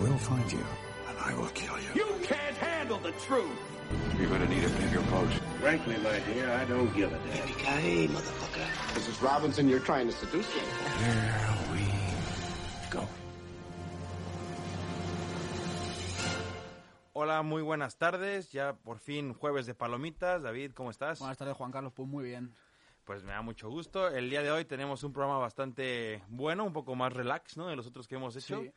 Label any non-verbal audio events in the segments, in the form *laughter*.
Will find you, and I will kill you. You can't handle the truth. You're gonna need a bigger boat. Frankly, my dear, I don't give a damn. Yippee-ki-yay, motherfucker. Mrs. Robinson, you're trying to seduce me. Here we go. Hola, muy buenas tardes. Ya por fin jueves de palomitas. David, ¿cómo estás? Buenas tardes, Juan Carlos. Pues muy bien. Pues me da mucho gusto. El día de hoy tenemos un programa bastante bueno, un poco más relax, ¿no? De los otros que hemos hecho. Sí.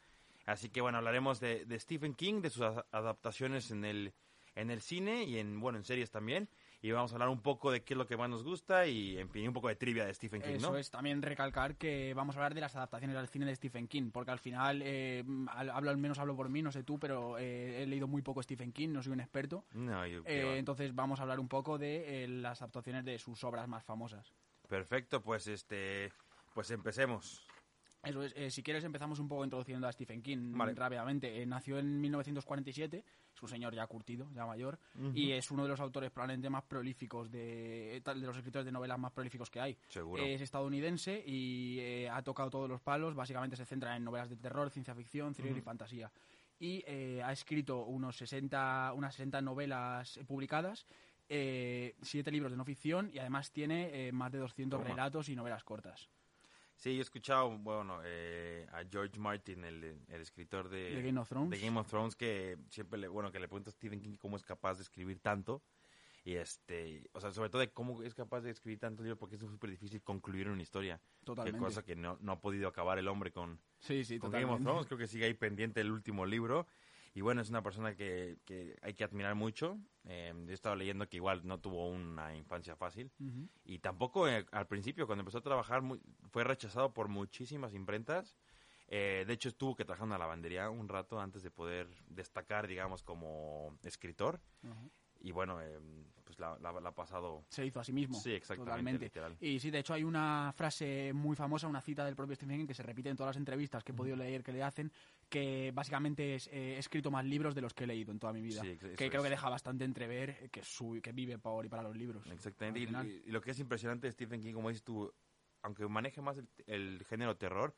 Así que bueno, hablaremos de, de Stephen King, de sus adaptaciones en el, en el cine y en, bueno, en series también. Y vamos a hablar un poco de qué es lo que más nos gusta y, en fin, un poco de trivia de Stephen King, Eso ¿no? es, también recalcar que vamos a hablar de las adaptaciones al cine de Stephen King, porque al final, eh, al- hablo al menos hablo por mí, no sé tú, pero eh, he leído muy poco Stephen King, no soy un experto. No, yo- Eh, entonces vamos a hablar un poco de eh, las adaptaciones de sus obras más famosas. Perfecto, pues este, pues empecemos. Eso es, eh, si quieres empezamos un poco introduciendo a Stephen King Vale. rápidamente. Eh, nació en 1947, es un señor ya curtido, ya mayor, y es uno de los autores probablemente más prolíficos de, eh, de los escritores de novelas más prolíficos que hay. Seguro. Es estadounidense y eh, ha tocado todos los palos, básicamente se centra en novelas de terror, ciencia ficción, thriller y fantasía. Y ha escrito unos 60, unas 60 novelas publicadas, siete libros de no ficción y además tiene más de 200 Toma. relatos y novelas cortas. Sí, yo he escuchado, bueno, eh, a George Martin, el, el escritor de, De Game of Thrones. de Game of Thrones, que siempre le, bueno, que le pregunta a Stephen King cómo es capaz de escribir tanto. Y este, o sea, sobre todo de cómo es capaz de escribir tanto libro, porque es súper difícil concluir una historia. Totalmente. Qué cosa que no, no ha podido acabar el hombre con, Sí, sí, con Game of. Thrones. Creo que sigue ahí pendiente el último libro. Y bueno, es una persona que, que hay que admirar mucho. Eh, he estado leyendo que igual no tuvo una infancia fácil. Ujú. Y tampoco eh, al principio, cuando empezó a trabajar, muy- fue rechazado por muchísimas imprentas. Eh, de hecho, estuvo que trabajar en una lavandería un rato antes de poder destacar, digamos, como escritor. Ujú. Y bueno, eh, pues la, la- la ha pasado... Se hizo a sí mismo. Sí, exactamente, Totalmente. literal. Y sí, de hecho hay una frase muy famosa, una cita del propio Stephen King que se repite en todas las entrevistas que he podido leer que le hacen, que básicamente es, eh, he escrito más libros de los que he leído en toda mi vida. Sí, que creo es. que deja bastante entrever que, su, que vive por y para los libros. Exactamente. Y, lo que es impresionante de Stephen King, como dices tú, aunque maneje más el, el género terror,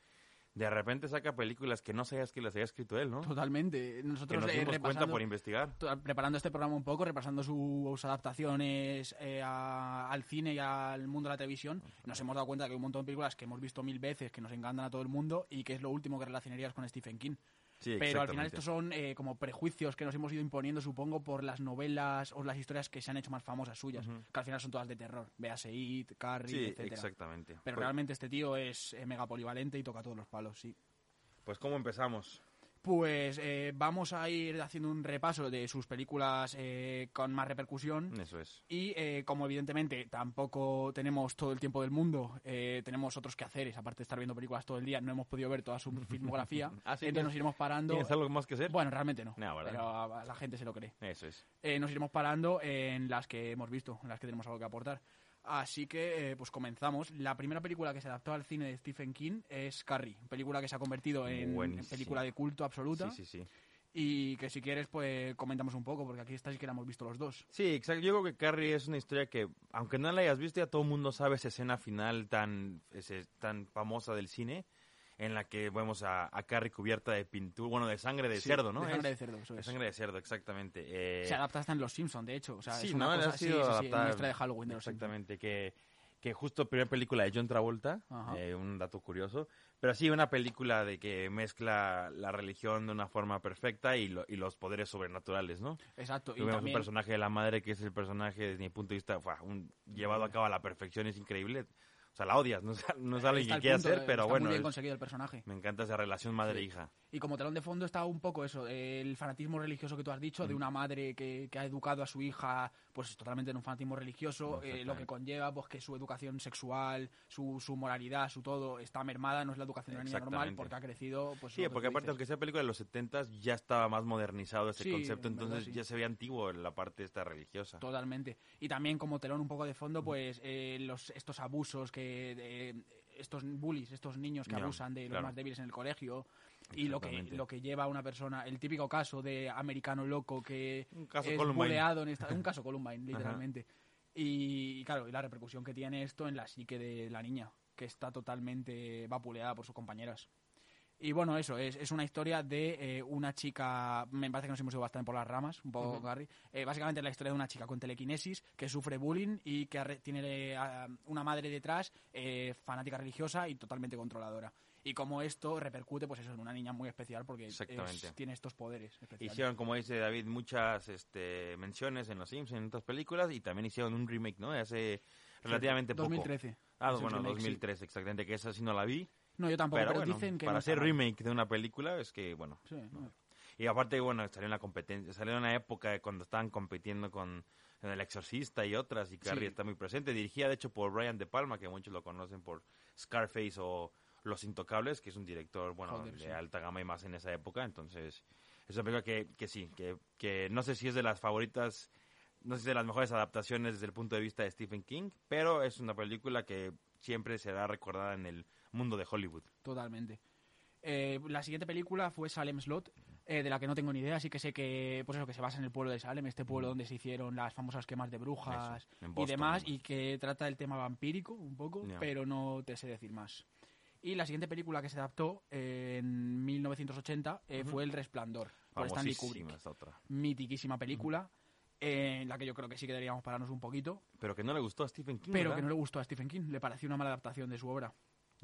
de repente saca películas que no sabías que las había escrito él, ¿no? Totalmente. Que Nosotros nos eh, dimos cuenta por investigar. preparando este programa un poco, repasando sus adaptaciones eh, a- al cine y al mundo de la televisión, nos hemos dado cuenta que hay un montón de películas que hemos visto mil veces, que nos encantan a todo el mundo y que es lo último que relacionarías con Stephen King. Sí, Pero al final estos son eh, como prejuicios que nos hemos ido imponiendo, supongo, por las novelas o las historias que se han hecho más famosas suyas, que al final son todas de terror. Véase It, Carrie, Sí, etcétera. exactamente. Pero Pues- realmente este tío es eh, mega polivalente y toca todos los palos, sí. Pues, ¿cómo empezamos? Pues eh, vamos a ir haciendo un repaso de sus películas eh, con más repercusión. Eso es. Y eh, como evidentemente tampoco tenemos todo el tiempo del mundo, eh, tenemos otros quehaceres, aparte de estar viendo películas todo el día, no hemos podido ver toda su *laughs* filmografía. Ah, sí, entonces ¿tienes- nos iremos parando. ¿Tienes algo más que hacer? Bueno, realmente no, No, ¿verdad? pero a- a la gente se lo cree. Eso es. Eh, nos iremos parando en las que hemos visto, en las que tenemos algo que aportar. Así que, eh, pues comenzamos. La primera película que se adaptó al cine de Stephen King es Carrie, película que se ha convertido en película de culto absoluta. Sí, sí, sí. Y que si quieres, pues comentamos un poco, porque aquí está sí que la hemos visto los dos. Sí, exacto. Yo creo que Carrie es una historia que, aunque no la hayas visto, ya todo el mundo sabe esa escena final tan, ese- tan famosa del cine, en la que vemos a, a Carrie cubierta de pintura, bueno, de sangre de Sí, cerdo, ¿no? de sangre Es- de cerdo, eso de es. sangre de cerdo, exactamente. Eh, Se adapta hasta en Los Simpsons, de hecho. O sea, sí, es una ¿no? cosa, Ha sí, sido sí, sí, historia de Halloween de Los. Exactamente, que, que justo primera película de John Travolta, eh, un dato curioso, pero sí una película de que mezcla la religión de una forma perfecta y, lo- y los poderes sobrenaturales, ¿no? Exacto. Y Tuvimos un también, personaje de la madre que es el personaje desde mi punto de vista fue un, llevado a cabo a la perfección, es increíble. O sea, la odias, no no el quiera punto, hacer, pero está bueno, Muy bien es- conseguido el personaje. me encanta esa relación madre-hija. Y como telón de fondo está un poco eso, el fanatismo religioso que tú has dicho, de una madre que, que ha educado a su hija pues totalmente en un fanatismo religioso, eh, lo que conlleva pues que su educación sexual, su, su moralidad, su todo está mermada, no es la educación de una niña normal porque ha crecido pues Sí, porque aparte, dices. aunque sea película de los 70 ya estaba más modernizado ese Sí, concepto, en verdad, entonces sí. ya se ve antiguo en la parte esta religiosa. Totalmente. Y también como telón un poco de fondo, pues eh, los, estos abusos que eh, estos bullies, estos niños que abusan de los claro. más débiles en el colegio y lo que lo que lleva a una persona, el típico caso de americano loco que Un caso es Columbine. buleado en esta, un caso *laughs* Columbine, literalmente. Y, y claro, y la repercusión que tiene esto en la psique de la niña, que está totalmente vapuleada por sus compañeras. Y bueno, eso, es, es una historia de eh, una chica, me parece que nos hemos ido bastante por las ramas, un poco, Gary. Eh, básicamente es la historia de una chica con telequinesis que sufre bullying y que arre- tiene eh, a- una madre detrás, eh, fanática religiosa y totalmente controladora. Y como esto repercute, pues eso, en una niña muy especial porque es- tiene estos poderes especiales. Hicieron, como dice David, muchas este, menciones en Los Simpsons, en otras películas, y también hicieron un remake, ¿no? Hace relativamente poco. 2013. Ah, bueno, remake, sí. 2003, exactamente, que esa sí no la vi. No, yo tampoco, Pero, pero, bueno, dicen que para no mal. remake de una película es que, bueno. Sí, no. Y aparte, bueno, salió en la competencia, salió en una época de cuando estaban compitiendo con El Exorcista y otras, y Carrie Sí. está muy presente. Dirigida, de hecho, por Brian De Palma, que muchos lo conocen por Scarface o Los Intocables, que es un director, bueno, Joder, de sí. alta gama y más en esa época. Entonces, es una película que, que sí, que, que no sé si es de las favoritas, no sé si es de las mejores adaptaciones desde el punto de vista de Stephen King, pero es una película que siempre será recordada en el mundo de Hollywood. Totalmente. Eh, la siguiente película fue Salem Slot, eh, de la que no tengo ni idea, así que sé que, pues eso, que se basa en el pueblo de Salem, este pueblo donde se hicieron las famosas quemas de brujas Eso, en y Boston, demás, y que trata el tema vampírico un poco, Ya. pero no te sé decir más. Y la siguiente película que se adaptó eh, en 1980 eh, fue El Resplandor, por Stanley Kubrick. esta otra. Mitiquísima película, eh, en la que yo creo que sí que deberíamos pararnos un poquito, Pero que no le gustó a Stephen King, pero ¿verdad? que no le gustó a Stephen King, le pareció una mala adaptación de su obra.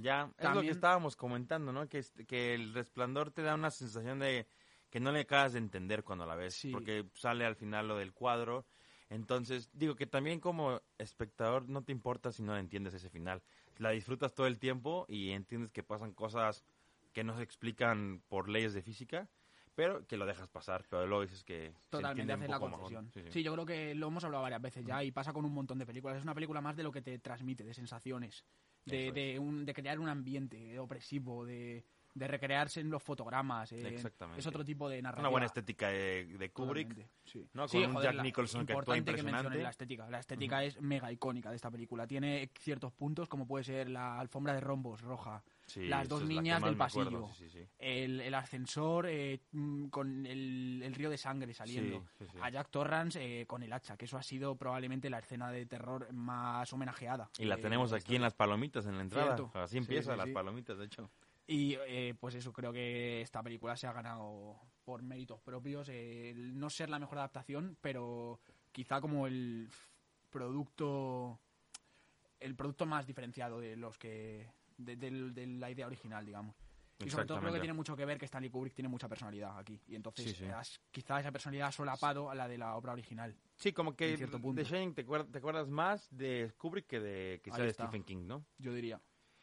Ya, es lo que También- estábamos comentando, ¿no? Que, este- que el resplandor te da una sensación de que no le acabas de entender cuando la ves, Sí. porque sale al final lo del cuadro. Entonces, digo que también como espectador no te importa si no entiendes ese final. La disfrutas todo el tiempo y entiendes que pasan cosas que no se explican por leyes de física, pero que lo dejas pasar, pero luego dices que Totalmente, haces la concesión. Sí, sí. Sí, yo creo que lo hemos hablado varias veces ya y pasa con un montón de películas. Es una película más de lo que te transmite, de sensaciones, de, es. de, un, de crear un ambiente opresivo, de, de recrearse en los fotogramas. en- Exactamente. Es otro tipo de narrativa. Una buena estética de, de Kubrick. Sí. ¿no? Sí, Con un joder, Jack Nicholson que actúa impresionante. la estética. La estética es mega icónica de esta película. Tiene ciertos puntos como puede ser la alfombra de rombos roja, Sí, las dos la niñas del acuerdo, pasillo, sí, sí, sí. El, el ascensor eh, mm, con el, el río de sangre saliendo, a Jack Torrance eh, con el hacha, que eso ha sido probablemente la escena de terror más homenajeada. Y la eh, tenemos aquí en las palomitas en la entrada. Cierto. Así Sí, empieza las palomitas, de hecho. Y pues eso, creo que esta película se ha ganado por méritos propios. no ser la mejor adaptación, pero quizá como el producto el producto más diferenciado de los que de, del- de la idea original, digamos. Y sobre todo creo que tiene mucho que ver que Stanley Kubrick tiene mucha personalidad aquí. Y entonces Sí, sí. has- quizá esa personalidad ha solapado a la de la obra original. Sí, como que cierto punto. de Shining te, acuer- te acuerdas más de Kubrick que de Ahí de. Stephen King, ¿no? Yo diría.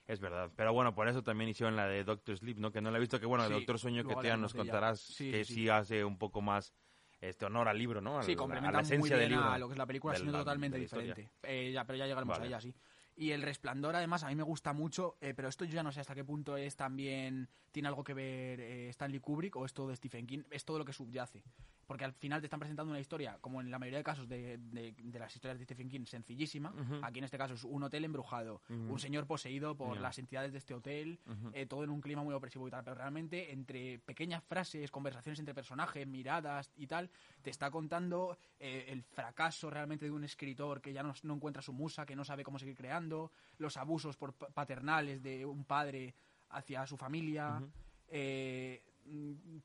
Es verdad. Pero bueno, por eso también hicieron la de Doctor Sleep, ¿no? Que no la he visto, que bueno, el Sí, Doctor Sueño que te nos de contarás Sí, que sí, hace un poco más este honor al libro, ¿no? A Sí, la- a complementa la muy esencia bien del libro. a lo que es la película, de la- totalmente de diferente. Eh, ya, pero ya llegaremos Vale. a ella, sí. Y El Resplandor, además, a mí me gusta mucho, eh, pero esto yo ya no sé hasta qué punto es también, tiene algo que ver eh, Stanley Kubrick o es todo de Stephen King, es todo lo que subyace. Porque al final te están presentando una historia, como en la mayoría de casos de, de- de las historias de Stephen King, sencillísima. Aquí en este caso es un hotel embrujado, un señor poseído por las entidades de este hotel, eh, todo en un clima muy opresivo y tal. Pero realmente, entre pequeñas frases, conversaciones entre personajes, miradas y tal, te está contando eh, el fracaso realmente de un escritor que ya no, no encuentra su musa, que no sabe cómo seguir creando, los abusos por pa- paternales de un padre hacia su familia, eh,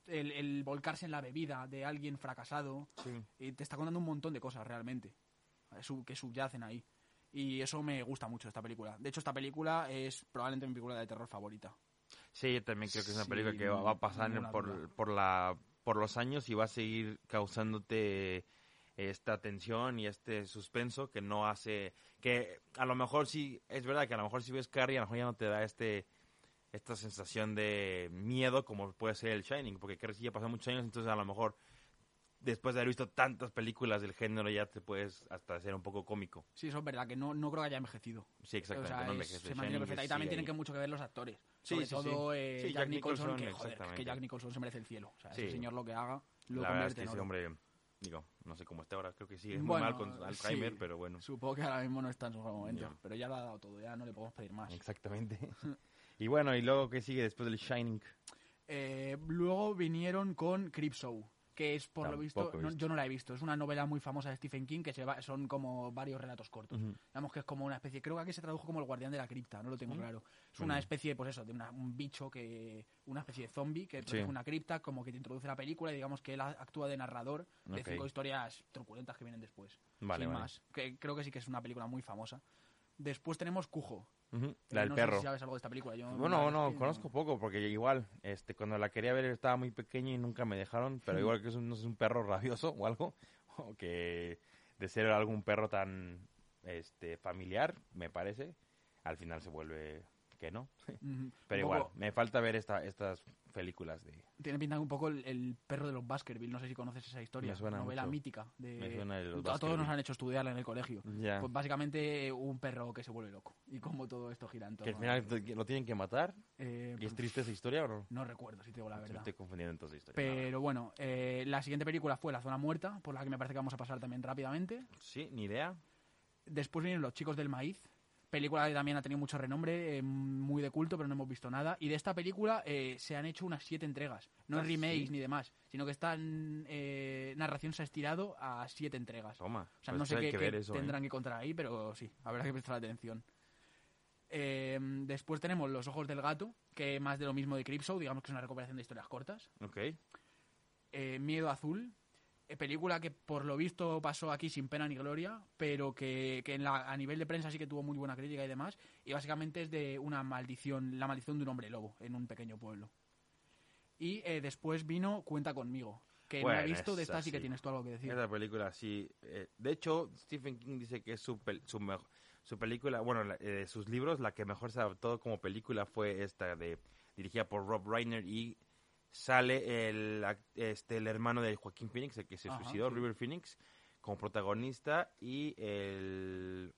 el, el volcarse en la bebida de alguien fracasado. Sí. Y te está contando un montón de cosas realmente eh, que subyacen ahí. Y eso me gusta mucho de esta película. De hecho, esta película es probablemente mi película de terror favorita. Sí, yo también creo que es una Sí, película que va a pasar por, por, la, por los años y va a seguir causándote esta tensión y este suspenso que no hace... Que a lo mejor sí, es verdad que a lo mejor si ves Carrie, a lo mejor ya no te da este esta sensación de miedo como puede ser el Shining, porque creo que ya pasó muchos años, entonces a lo mejor después de haber visto tantas películas del género ya te puedes hasta hacer un poco cómico. Sí, eso es verdad, que no, no creo que haya envejecido. Sí, exactamente. O sea, no es- envejece. se mantiene Shining perfecta. Y también tienen que mucho que ver los actores. Sí, Sobre sí, todo sí. eh, Jack, Jack Nicholson, Nicholson, que joder, es que. Jack Nicholson se merece el cielo. O sea, Sí. ese señor lo que haga lo La verdad es convierte que en ese hombre, digo, no sé cómo está ahora, creo que sí, es muy mal con Alzheimer, pero bueno. Supongo que ahora mismo no está en su mejor momento, Ya. pero ya lo ha dado todo, ya no le podemos pedir más. Exactamente. *laughs* y bueno, y luego, ¿qué sigue después del Shining? Eh, luego vinieron con Creepshow, que es, por lo visto, no- yo no la he visto, es una novela muy famosa de Stephen King que se va- son como varios relatos cortos. Digamos que es como una especie, creo que aquí se tradujo como el guardián de la cripta, no lo tengo claro. Es una especie, pues eso, de una- un bicho que, una especie de zombie que protege Sí. una cripta, como que te introduce la película y digamos que él actúa de narrador de cinco historias truculentas que vienen después. Vale, sin vale. más. Que creo que sí que es una película muy famosa. Después tenemos Cujo. La del no perro. Sé si sabes algo de esta película. Yo Bueno, no, sí, conozco poco porque igual, este, cuando la quería ver estaba muy pequeña y nunca me dejaron, pero igual que es un, no sé, es un perro rabioso o algo, *laughs* o que de ser algún perro tan, este, familiar, me parece, al final se vuelve que no. Pero igual, poco- me falta ver esta, estas películas de... Tiene pinta un poco el, el perro de los Baskerville, no sé si conoces esa historia, Me suena novela mucho. mítica. De, Me suena de los a todos nos han hecho estudiarla en el colegio. Ya. Pues básicamente un perro que se vuelve loco y como todo esto gira en que al final lo tienen que matar. Eh, ¿Y es triste esa historia o no? No recuerdo, si te digo la Me verdad. estoy confundiendo entonces historia. No, Pero bueno, eh, la siguiente película fue La Zona Muerta, por la que me parece que vamos a pasar también rápidamente. Sí, ni idea. Después vienen Los Chicos del Maíz, película que también ha tenido mucho renombre, eh, muy de culto, pero no hemos visto nada. Y de esta película eh, se han hecho unas siete entregas. No Ah, es remakes ¿sí? ni demás, sino que esta eh, narración se ha estirado a siete entregas. Toma. O sea, pues no sé qué, que qué ver eso, tendrán que encontrar ahí, pero sí, habrá que prestar atención. Eh, después tenemos Los Ojos del Gato, que más de lo mismo de Creepshow, digamos que es una recuperación de historias cortas. Ok. Miedo Azul, película que por lo visto pasó aquí sin pena ni gloria, pero que, que en la- a nivel de prensa sí que tuvo muy buena crítica y demás. Y básicamente es de una maldición, la maldición de un hombre lobo en un pequeño pueblo. Y eh, después vino Cuenta conmigo, que no Bueno, he visto, de esta sí que tienes tú algo que decir. Esa película sí. eh, de hecho, Stephen King dice que es su, pel- su, su película, bueno, la- eh, sus libros, la que mejor se adaptó como película fue esta de dirigida por Rob Reiner y sale el, este, el hermano de Joaquín Phoenix, el que se Ajá, suicidó, sí. River Phoenix, como protagonista y el...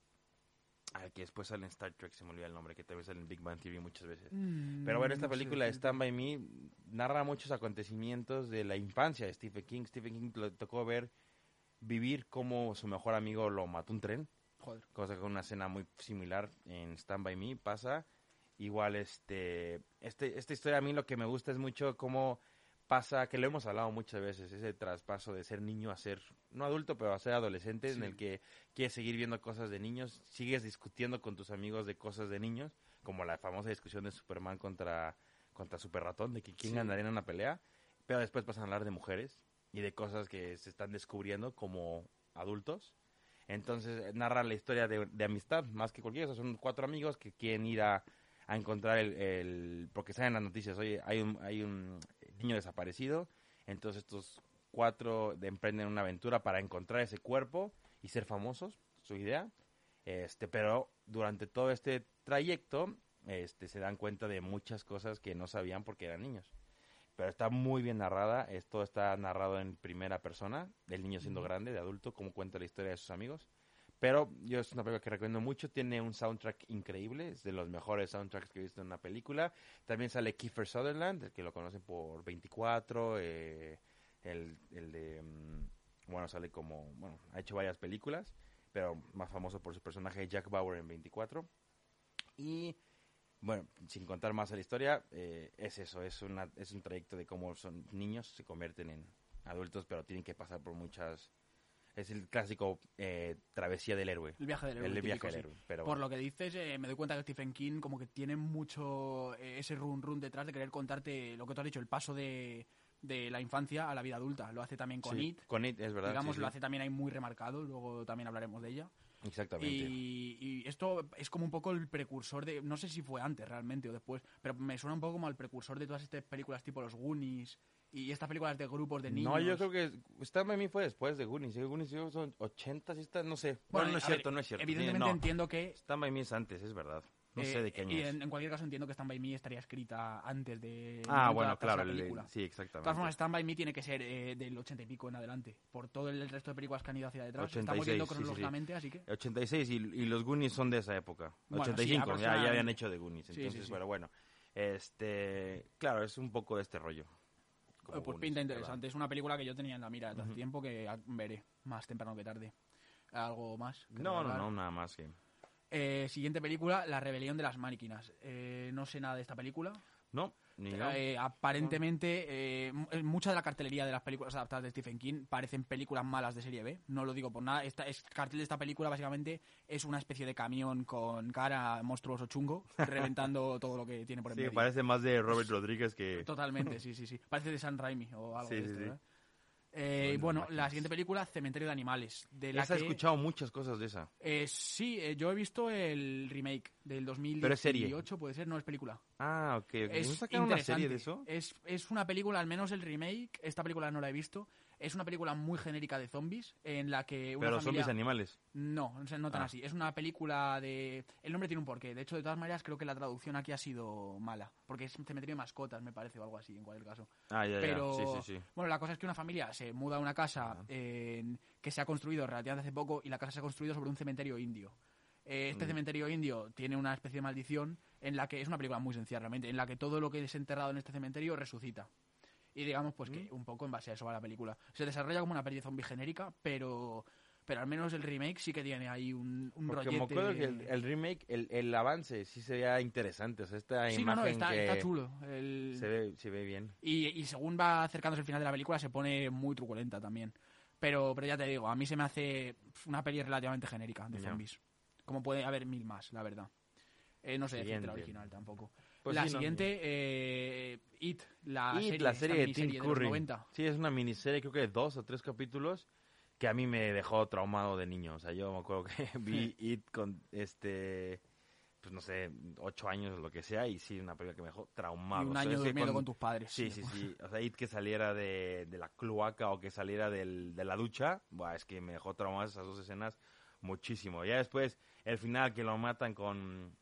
Al que después sale en Star Trek, se me olvida el nombre, que también sale en Big Bang Theory muchas veces. Mm, Pero bueno, esta película, decirte. Stand By Me, narra muchos acontecimientos de la infancia de Stephen King. Stephen King le tocó ver, vivir como su mejor amigo lo mató un tren, Joder. cosa que una escena muy similar en Stand By Me pasa. Igual, este, este, esta historia a mí lo que me gusta es mucho cómo pasa, que lo hemos hablado muchas veces, ese traspaso de ser niño a ser, no adulto, pero a ser adolescente, en el que quieres seguir viendo cosas de niños, sigues discutiendo con tus amigos de cosas de niños, como la famosa discusión de Superman contra, contra Super Ratón, de que quién Sí. ganaría en una pelea, pero después pasan a hablar de mujeres y de cosas que se están descubriendo como adultos. Entonces eh, narra la historia de, de amistad, más que cualquier cosa. Son cuatro amigos que quieren ir a, a encontrar el, el- Porque salen las noticias, oye, hay un, hay un niño desaparecido. Entonces estos cuatro de- emprenden una aventura para encontrar ese cuerpo y ser famosos, su idea. Este, pero durante todo este trayecto este, se dan cuenta de muchas cosas que no sabían porque eran niños. Pero está muy bien narrada, esto está narrado en primera persona, del niño siendo grande, de adulto, como cuenta la historia de sus amigos. Pero yo es una película que recomiendo mucho, tiene un soundtrack increíble, es de los mejores soundtracks que he visto en una película. También sale Kiefer Sutherland, el que lo conocen por 24, eh, el, el de, mm, bueno, sale como, bueno, ha hecho varias películas, pero más famoso por su personaje Jack Bauer en 24. Y bueno, sin contar más a la historia, eh, es eso, es, una, es un trayecto de cómo son niños, se convierten en adultos, pero tienen que pasar por muchas... Es el clásico eh, travesía del héroe. El viaje del héroe. El viaje típico, del sí. héroe. Pero Por bueno. lo que dices, eh, me doy cuenta que Stephen King como que tiene mucho eh, ese run run detrás de querer contarte lo que tú has dicho, el paso de, de la infancia a la vida adulta. Lo hace también con Sí, It. Con It, es verdad. Digamos, sí, lo hace también ahí muy remarcado, luego también hablaremos de ella. Exactamente. Y, y esto es como un poco el precursor de, no sé si fue antes realmente o después, pero me suena un poco como al precursor de todas estas películas tipo Los Goonies y estas películas de grupos de niños. No, yo creo que Stand By Me fue después de Goonies. ¿eh? Goonies son 80, sí está, no sé. Bueno, no es a ver, cierto, no es cierto. Evidentemente no. entiendo que Stand By Me es antes, es verdad. No sé de qué año Y es. en, en cualquier caso entiendo que Stand By Me estaría escrita antes de... Ah, de bueno, claro, la el- película. sí, De exactamente. todas formas, Stand By Me tiene que ser eh, del 80 y pico en adelante, por todo el resto de películas que han ido hacia detrás. Estamos 86, viendo sí, sí, sí. cronológicamente, así que... 86 y, y los Goonies son de esa época. Bueno, sí, 85, ya, ya aproximadamente. habían hecho de Goonies. Sí, sí, Entonces, sí. pero bueno, este, claro, es un poco de este rollo. Como pues pinta interesante. Es una película que yo tenía en la mira desde hace tiempo que veré más temprano que tarde. ¿Algo más? No, no, no, nada más. Eh, siguiente película, La rebelión de las máquinas. Eh, no sé nada de esta película. No. Eh, aparentemente, eh, mu- mucha de la cartelería de las películas adaptadas de Stephen King parecen películas malas de serie B. No lo digo por nada. Esta, es, cartel de esta película básicamente es una especie de camión con cara monstruoso chungo, *laughs* reventando todo lo que tiene por en Sí, medio. parece más de Robert Rodríguez que... Totalmente, sí, sí, sí. Parece de San Raimi o algo Sí, de esto, sí. Eh, Bueno, bueno, la siguiente película, Cementerio de Animales. De la Esa he que- escuchado muchas cosas de esa. Eh, sí, eh, yo he visto el remake del 2018, Pero es serie. puede ser, no es película. Ah, ok. ok. Es ¿No sacaron una serie de eso? Es, es una película, al menos el remake, esta película no la he visto, es una película muy genérica de zombies, en la que una Pero familia... zombies animales. No, no tan Ah. así. Es una película de... El nombre tiene un porqué. De hecho, de todas maneras, creo que la traducción aquí ha sido mala. Porque es cementerio de mascotas, me parece, o algo así, en cualquier caso. Ah, ya, ya. Pero, Sí, sí, sí. bueno, la cosa es que una familia se muda a una casa en- que se ha construido relativamente hace poco y la casa se ha construido sobre un cementerio indio. Eh, Este Mm. cementerio indio tiene una especie de maldición en la que es una película muy sencilla realmente, en la que todo lo que es enterrado en este cementerio resucita. Y digamos pues Mm. que un poco en base a eso va la película. Se desarrolla como una peli de zombie genérica, pero pero al menos el remake sí que tiene ahí un, un Porque rollete. acuerdo que el, el remake, el, el avance sí se veía interesante. O sea, esta sí, no, imagen no, está, que está chulo. El- Se ve, se ve bien. Y, y según va acercándose el final de la película se pone muy truculenta también. Pero, pero ya te digo, a mí se me hace una peli relativamente genérica de zombies. Como puede haber mil más, la verdad. Eh, no sé decirte Siguiente. la original tampoco. Pues la sí, no, siguiente, eh, It, la y serie, la esta serie de Tim de Curry. 90. Sí, es una miniserie, creo que de dos o tres capítulos, que a mí me dejó traumado de niño. O sea, yo me acuerdo que *laughs* vi *laughs* It con este, pues no sé, ocho años o lo que sea, y sí, una película que me dejó traumado. Y un O sea, año es que durmiendo cuando- con tus padres. Sí, sí, sí. O sea, It que saliera de, de la cloaca o que saliera del- de la ducha, buah, es que me dejó traumado esas dos escenas muchísimo. Ya después, el final que lo matan con,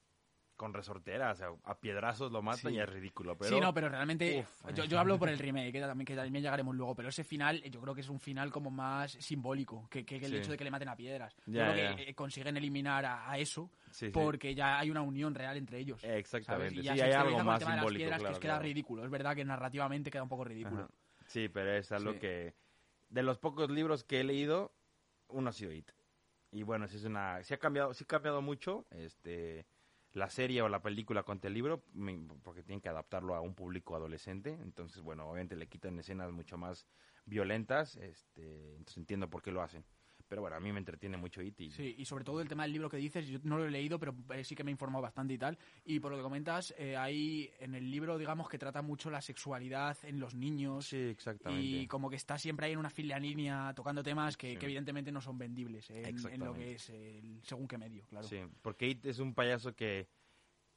con resortera, o sea, a piedrazos lo matan Sí. y es ridículo. Pero, sí, no, pero realmente Uf, yo, yo hablo por el remake, que también, que también llegaremos luego, pero ese final yo creo que es un final como más simbólico que, que- que el Sí. hecho de que le maten a piedras. Ya, yo creo ya. que eh, consiguen eliminar a, a eso Sí, porque ya hay una unión real entre ellos. Exactamente. Y ya Sí, se hay algo con el más tema de las simbólico, piedras, claro, que es queda claro. ridículo. Es verdad que narrativamente queda un poco ridículo. Ajá. Sí, pero es algo que de los pocos libros que he leído, uno ha sido It. Y bueno, sí es una sí ha cambiado, sí ha cambiado mucho este la serie o la película contra el libro porque tienen que adaptarlo a un público adolescente, entonces bueno, obviamente le quitan escenas mucho más violentas, este, entonces entiendo por qué lo hacen. Pero bueno, a mí me entretiene mucho It y Sí, y sobre todo el tema del libro que dices, yo no lo he leído, pero eh, sí que me he informado bastante y tal. Y por lo que comentas, eh, hay en el libro, digamos, que trata mucho la sexualidad en los niños. Sí, exactamente. Y como que está siempre ahí en una fila línea tocando temas que, Sí. que evidentemente no son vendibles en, en lo que es el según qué medio, claro. Sí, porque It es un payaso que,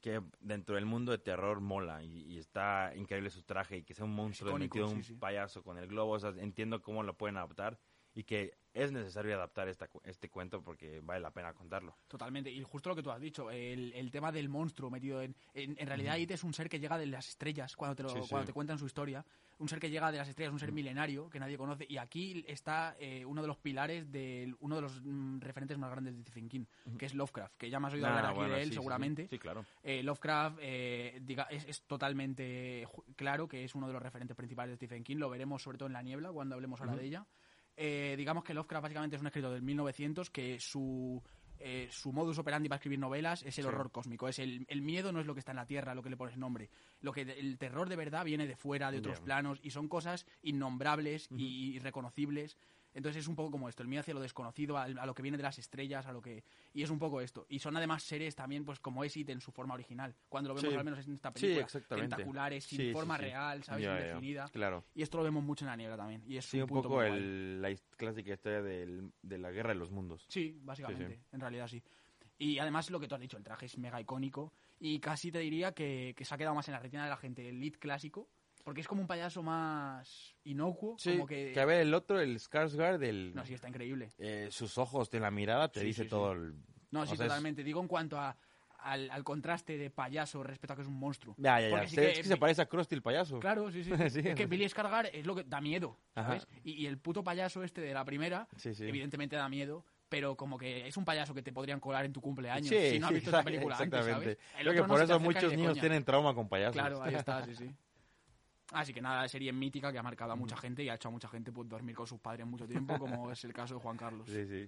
que dentro del mundo de terror mola y, y está increíble su traje y que sea un monstruo metido un sí, sí. payaso con el globo, o sea, entiendo cómo lo pueden adaptar y que es necesario adaptar esta, este cuento porque vale la pena contarlo. Totalmente. Y justo lo que tú has dicho, el, el tema del monstruo metido en... En, en realidad, It es un ser que llega de las estrellas cuando te, lo- Sí, sí. cuando te cuentan su historia. Un ser que llega de las estrellas, un ser milenario que nadie conoce. Y aquí está eh, uno de los pilares de uno de los mm, referentes más grandes de Stephen King, que es Lovecraft, que ya me has oído hablar Ah, aquí bueno, de él sí, seguramente. Sí, claro. Eh, Lovecraft eh, diga, es, es totalmente claro que es uno de los referentes principales de Stephen King. Lo veremos sobre todo en La Niebla cuando hablemos ahora de ella. Eh, digamos que Lovecraft básicamente es un escritor del 1900 que su, eh, su modus operandi para escribir novelas es el Sí. horror cósmico. Es el, el miedo no es lo que está en la tierra, lo que le pones nombre. Lo que el terror de verdad viene de fuera, de otros planos y son cosas innombrables y irreconocibles. Entonces es un poco como esto, el miedo hacia lo desconocido, al- a, lo que viene de las estrellas, a lo que... Y es un poco esto. Y son además seres también, pues como es It en su forma original. Cuando lo vemos Sí. al menos en esta Sí, película. exactamente. Tentaculares, sin Sí, sí, forma sí. real, ¿sabes? Ya, Indefinida. Claro. Y esto lo vemos mucho en la niebla también. Y es Sí, un punto poco el- la clásica historia del- de la guerra de los mundos. Sí, básicamente, Sí, en realidad sí. Y además lo que tú has dicho, el traje es mega icónico y casi te diría que, que se ha quedado más en la retina de la gente el lead clásico, porque es como un payaso más inocuo, Sí, como que... que a ver, el otro, el Skarsgård, el, No, sí, está increíble. eh, sus ojos de la mirada te Sí, dice sí, sí. todo el... No, o sí, sea, es- totalmente. Digo en cuanto a, al, al contraste de payaso respecto a que es un monstruo. Ya, ya, ya. Sí es que se parece a Krusty el payaso. Claro, sí, sí. Sí, *laughs* es que sí. Billy Scargar es lo que da miedo. ¿sabes? Y, y el puto payaso este de la primera, Sí, sí. evidentemente da miedo, pero como que es un payaso que te podrían colar en tu cumpleaños Sí, si no has sí, visto esa película *laughs* antes, exactamente. ¿sabes? El Creo que no por te eso muchos niños coña. tienen trauma con payasos. Claro, ahí está, sí, sí. *laughs* Así que nada, serie mítica que ha marcado a mucha gente y ha hecho a mucha gente pues, dormir con sus padres mucho tiempo, *laughs* como es el caso de Juan Carlos. Sí, sí.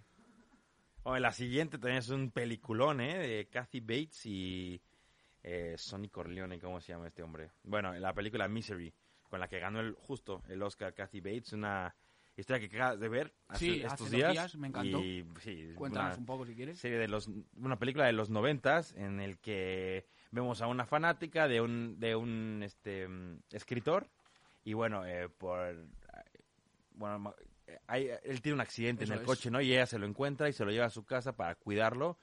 Bueno, la siguiente también es un peliculón, ¿eh? De Kathy Bates y eh, Sonny Corleone, ¿cómo se llama este hombre? Bueno, la película Misery, con la que ganó el, justo el Oscar Kathy Bates, una historia que acabas de ver hace Sí, estos hace días. días, me encantó. Y, sí, Cuéntanos una un poco si quieres. serie de los, una película de los noventas en el que vemos a una fanática de un, de un este, escritor y bueno, eh, por... Bueno, eh, hay- él tiene un accidente Eso en el es. coche, ¿no? Y ella se lo encuentra y se lo lleva a su casa para cuidarlo.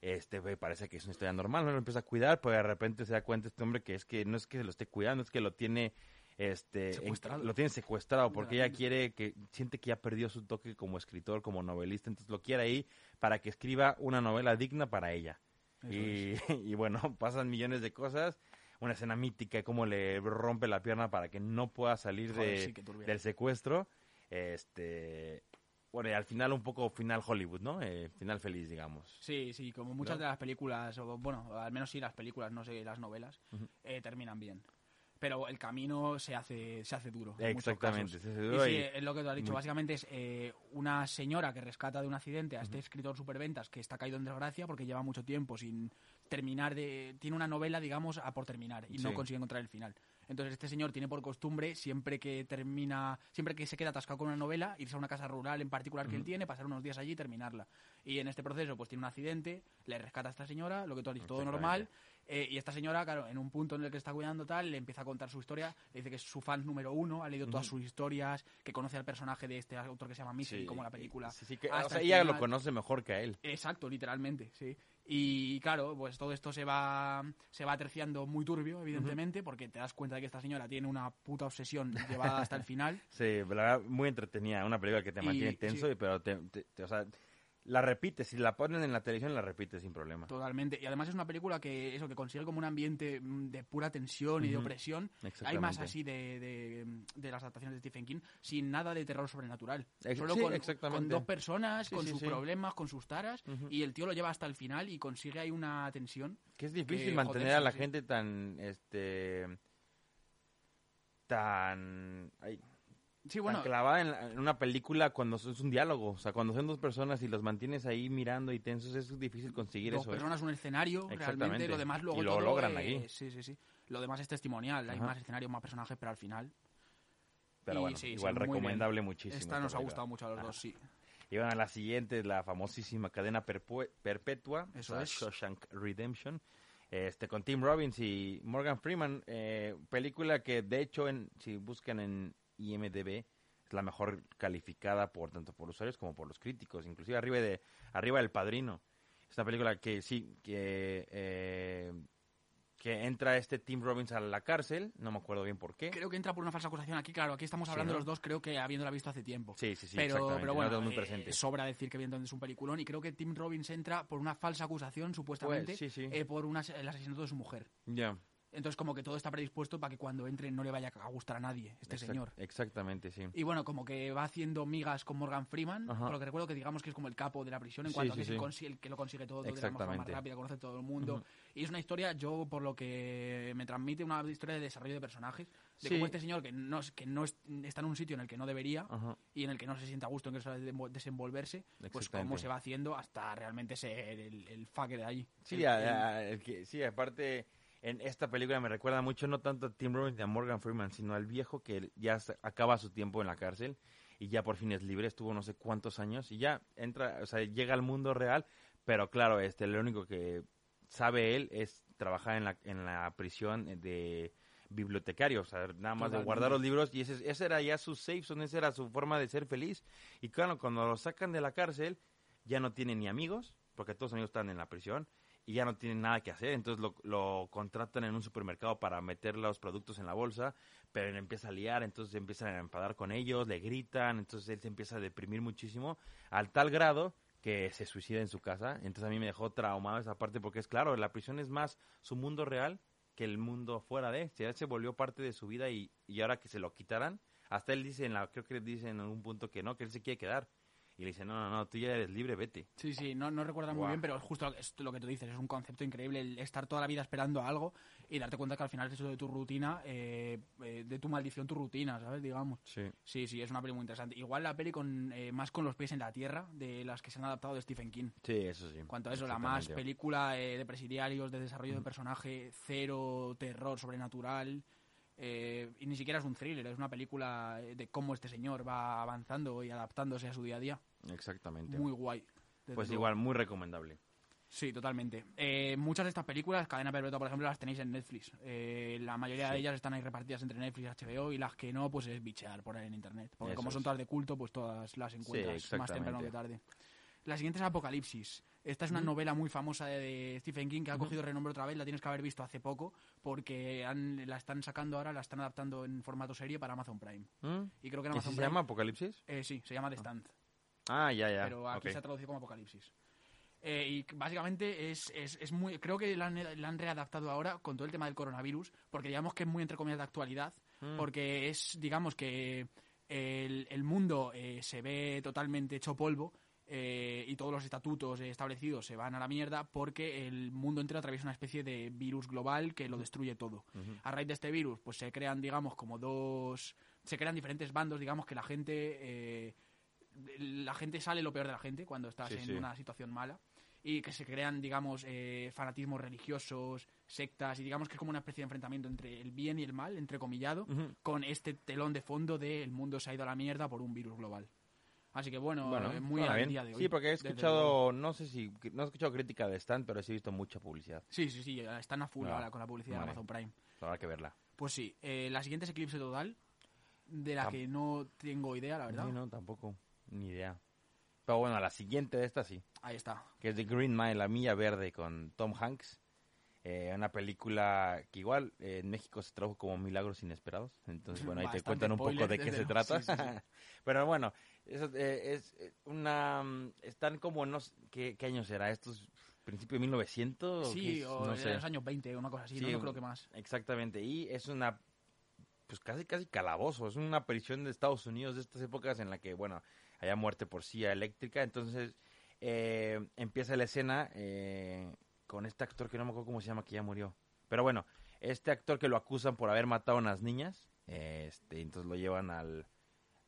Este, parece que es una historia normal, ¿no? Lo empieza a cuidar, pero de repente se da cuenta este hombre que es que no es que se lo esté cuidando, es que lo tiene este en- lo tiene secuestrado porque ella quiere que siente que ya perdió su toque como escritor, como novelista, entonces lo quiere ahí para que escriba una novela digna para ella. Y, *laughs* y bueno, *laughs* pasan millones de cosas. Una escena mítica, cómo le rompe la pierna para que no pueda salir Joder, de, sí, del secuestro. Este, bueno, y al final un poco final Hollywood, ¿no? Eh, final feliz, digamos. Sí, sí, como muchas ¿No? de las películas, o bueno, al menos sí las películas, no sé, las novelas, eh, terminan bien. Pero el camino se hace, se hace duro. Exactamente, se hace Y duro sí, y- es lo que tú has dicho. muy- Básicamente es eh, una señora que rescata de un accidente a este escritor superventas que está caído en desgracia porque lleva mucho tiempo sin terminar de... Tiene una novela, digamos, a por terminar y no Sí. consigue encontrar el final. Entonces este señor tiene por costumbre, siempre que termina, siempre que se queda atascado con una novela, irse a una casa rural en particular que él tiene, pasar unos días allí y terminarla. Y en este proceso, pues tiene un accidente, le rescata a esta señora, lo que tú has dicho, todo normal. Eh, y esta señora, claro, en un punto en el que está cuidando tal, le empieza a contar su historia, le dice que es su fan número uno, ha leído todas sus historias, que conoce al personaje de este autor que se llama Misery, Sí, como la película. Sí, sí, que, o hasta sea, el ella lo conoce mejor que a él. Exacto, literalmente, sí. Y claro, pues todo esto se va se va terciando muy turbio, evidentemente, porque te das cuenta de que esta señora tiene una puta obsesión llevada hasta el final. *laughs* Sí, la verdad, muy entretenida. Una película que te Y- mantiene tenso, sí. y- pero te, te- te- o sea, la repites. Si la ponen en la televisión, la repites sin problema. Totalmente. Y además es una película que eso que consigue como un ambiente mm, de pura tensión y de opresión. Hay más así de, de, de las adaptaciones de Stephen King, sin nada de terror sobrenatural. Ex- Solo sí, con, exactamente. con dos personas, Sí, con sí, sus problemas, con sus taras, y el tío lo lleva hasta el final y consigue ahí una tensión. Que es difícil que, mantener joder, a la gente tan, este, tan, ay, Sí, bueno, tan clavada en, la- en una película cuando es un diálogo. O sea, cuando son dos personas y los mantienes ahí mirando y tensos, es difícil conseguir dos eso. ¿eh? personas, un escenario, realmente, lo demás luego Y lo todo, logran eh, aquí. Sí, sí, sí. Lo demás es testimonial, hay más escenarios, más personajes, pero al final Pero y bueno, sí, igual recomendable muchísimo. esta nos ha gustado mucho a los Ajá. dos, sí. Y bueno, la siguiente la famosísima cadena perpetua, Eso es. Shawshank Redemption, este con Tim Robbins y Morgan Freeman, eh, película que de hecho en, si buscan en IMDb es la mejor calificada por tanto por usuarios como por los críticos, inclusive arriba de arriba del Padrino. Es una película que sí que eh, que entra este Tim Robbins a la cárcel, no me acuerdo bien por qué. Creo que entra por una falsa acusación aquí, claro, aquí estamos Sí, hablando ¿no? los dos, creo que habiéndola visto hace tiempo. Sí, sí, sí, pero, pero no bueno, eh, sobra decir que evidentemente es un peliculón y creo que Tim Robbins entra por una falsa acusación, supuestamente, Pues, sí, sí. eh, por una- el asesinato de su mujer. Ya. Entonces como que todo está predispuesto para que cuando entre no le vaya a gustar a nadie, este Exact- señor. Exactamente, sí. Y bueno, como que va haciendo migas con Morgan Freeman, Ajá. por lo que recuerdo que digamos que es como el capo de la prisión en Sí, cuanto sí, a que sí. el que lo consigue todo de la forma más rápida, conoce a todo el mundo. Ujú. Y es una historia, yo por lo que me transmite, una historia de desarrollo de personajes, de cómo este señor que no, que no es- está en un sitio en el que no debería Ajá. y en el que no se siente a gusto en que sabe demo- desenvolverse, pues cómo se va haciendo hasta realmente ser el, el fucker de allí. Sí, El- a- a- el que- sí, aparte en esta película me recuerda mucho no tanto a Tim Robbins ni a Morgan Freeman, sino al viejo que ya acaba su tiempo en la cárcel y ya por fin es libre, estuvo no sé cuántos años y ya entra, o sea, llega al mundo real, pero claro, este lo único que sabe él es trabajar en la en la prisión de bibliotecario, o sea, nada más de guardar los libros y ese, ese era ya su safe zone, esa era su forma de ser feliz. Y claro, cuando lo sacan de la cárcel, ya no tiene ni amigos, porque todos sus amigos están en la prisión, y ya no tienen nada que hacer, entonces lo, lo contratan en un supermercado para meter los productos en la bolsa, pero él empieza a liar, entonces empiezan a enfadar con ellos, le gritan, entonces él se empieza a deprimir muchísimo, al tal grado que se suicida en su casa. Entonces a mí me dejó traumado esa parte porque es claro, la prisión es más su mundo real que el mundo fuera de. Ya se volvió parte de su vida y, y ahora que se lo quitaran, hasta él dice, en la, creo que dice en algún punto que no, que él se quiere quedar. Y le dice, no, no, no, tú ya eres libre, vete. Sí, sí, no, no recuerdo muy bien, pero justo es lo que tú dices, es un concepto increíble el estar toda la vida esperando algo y darte cuenta que al final es eso de tu rutina, eh, eh, de tu maldición, tu rutina, ¿sabes? Digamos. Sí. Sí, sí, es una peli muy interesante. Igual la peli con eh, más con los pies en la tierra de las que se han adaptado de Stephen King. Sí, eso sí. En cuanto a eso, la más película eh, de presidiarios, de desarrollo de personaje, cero terror sobrenatural. eh, y ni siquiera es un thriller, es una película de cómo este señor va avanzando y adaptándose a su día a día. Exactamente. Muy guay. pues luego. igual, muy recomendable. Sí, totalmente. Eh, muchas de estas películas, Cadena Perpetua, por ejemplo, las tenéis en Netflix. Eh, la mayoría Sí. de ellas están ahí repartidas entre Netflix y HBO y las que no, pues es bichear por ahí en Internet. Porque Eso como son todas de culto, pues todas las encuentras más temprano que tarde. La siguiente es Apocalipsis. Esta es una novela muy famosa de, de Stephen King que ha cogido renombre otra vez. La tienes que haber visto hace poco porque han- la están sacando ahora, la están adaptando en formato serie para Amazon Prime. ¿Mm? Y creo que en ¿Y Amazon si se llama Apocalipsis? Eh, sí, se llama The Stand Ah, ya, ya. pero aquí se ha traducido como Apocalipsis. Eh, y básicamente es, es, es muy. Creo que la han, la han readaptado ahora con todo el tema del coronavirus, porque digamos que es muy entre comillas de actualidad, Mm. porque es, digamos que el, el mundo eh, se ve totalmente hecho polvo. eh, y todos los estatutos establecidos se van a la mierda porque el mundo entero atraviesa una especie de virus global que lo destruye todo. A raíz de este virus, pues se crean, digamos, como dos. Se crean diferentes bandos, digamos, que la gente. Eh, la gente sale lo peor de la gente cuando estás Sí, en sí. una situación mala y que se crean, digamos, eh, fanatismos religiosos, sectas, y digamos que es como una especie de enfrentamiento entre el bien y el mal, entrecomillado, Ujú. con este telón de fondo de el mundo se ha ido a la mierda por un virus global. Así que bueno, Bueno, eh, muy al bien. día de hoy. Sí, porque he escuchado, no sé si, no he escuchado crítica de Stan, pero sí he visto mucha publicidad. Sí, sí, sí, están a full Ah, ahora con la publicidad vale. de Amazon Prime. Habrá que verla. Pues sí, eh, la siguiente es Eclipse Total, de la que no tengo idea, la verdad. Sí, no, tampoco. Ni idea. Pero bueno, la siguiente de esta sí. Ahí está. Que es The Green Mile, La Milla Verde, con Tom Hanks. Eh, una película que igual eh, en México se tradujo como Milagros Inesperados. Entonces, bueno, ahí te cuentan un poco de qué se trata. Sí, sí, sí. *laughs* Pero bueno, eso, eh, es eh, una... mm, Están como, no sé, ¿qué, qué año será? ¿Estos principio de 1900? o qué Sí, es? o no sé. los años 20, una cosa así, Sí, no, no creo que más. Exactamente, y es una, pues casi, casi calabozo, es una prisión de Estados Unidos de estas épocas en la que, bueno, haya muerte por silla eléctrica, entonces eh, empieza la escena eh, con este actor que no me acuerdo cómo se llama, que ya murió, pero bueno, este actor que lo acusan por haber matado a unas niñas, este, entonces lo llevan al,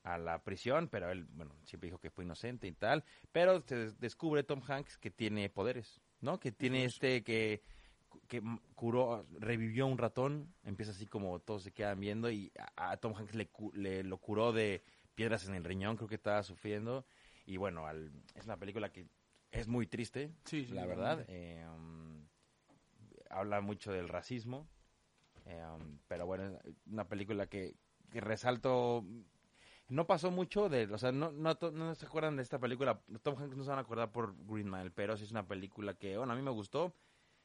a la prisión, pero él, bueno, siempre dijo que fue inocente y tal, pero se des- descubre Tom Hanks que tiene poderes, ¿no? Que tiene este que que curó, revivió un ratón, empieza así como todos se quedan viendo y a, a Tom Hanks le, le lo curó de piedras en el riñón, creo que estaba sufriendo. Y bueno, al- es una película que es muy triste, Sí, sí, la verdad, eh, um, habla mucho del racismo, eh, um, pero bueno, es una película que, que resalto no pasó mucho de, o sea, no, no, no se acuerdan de esta película, Tom Hanks no se van a acordar por Green Mile, pero sí es una película que, bueno, a mí me gustó,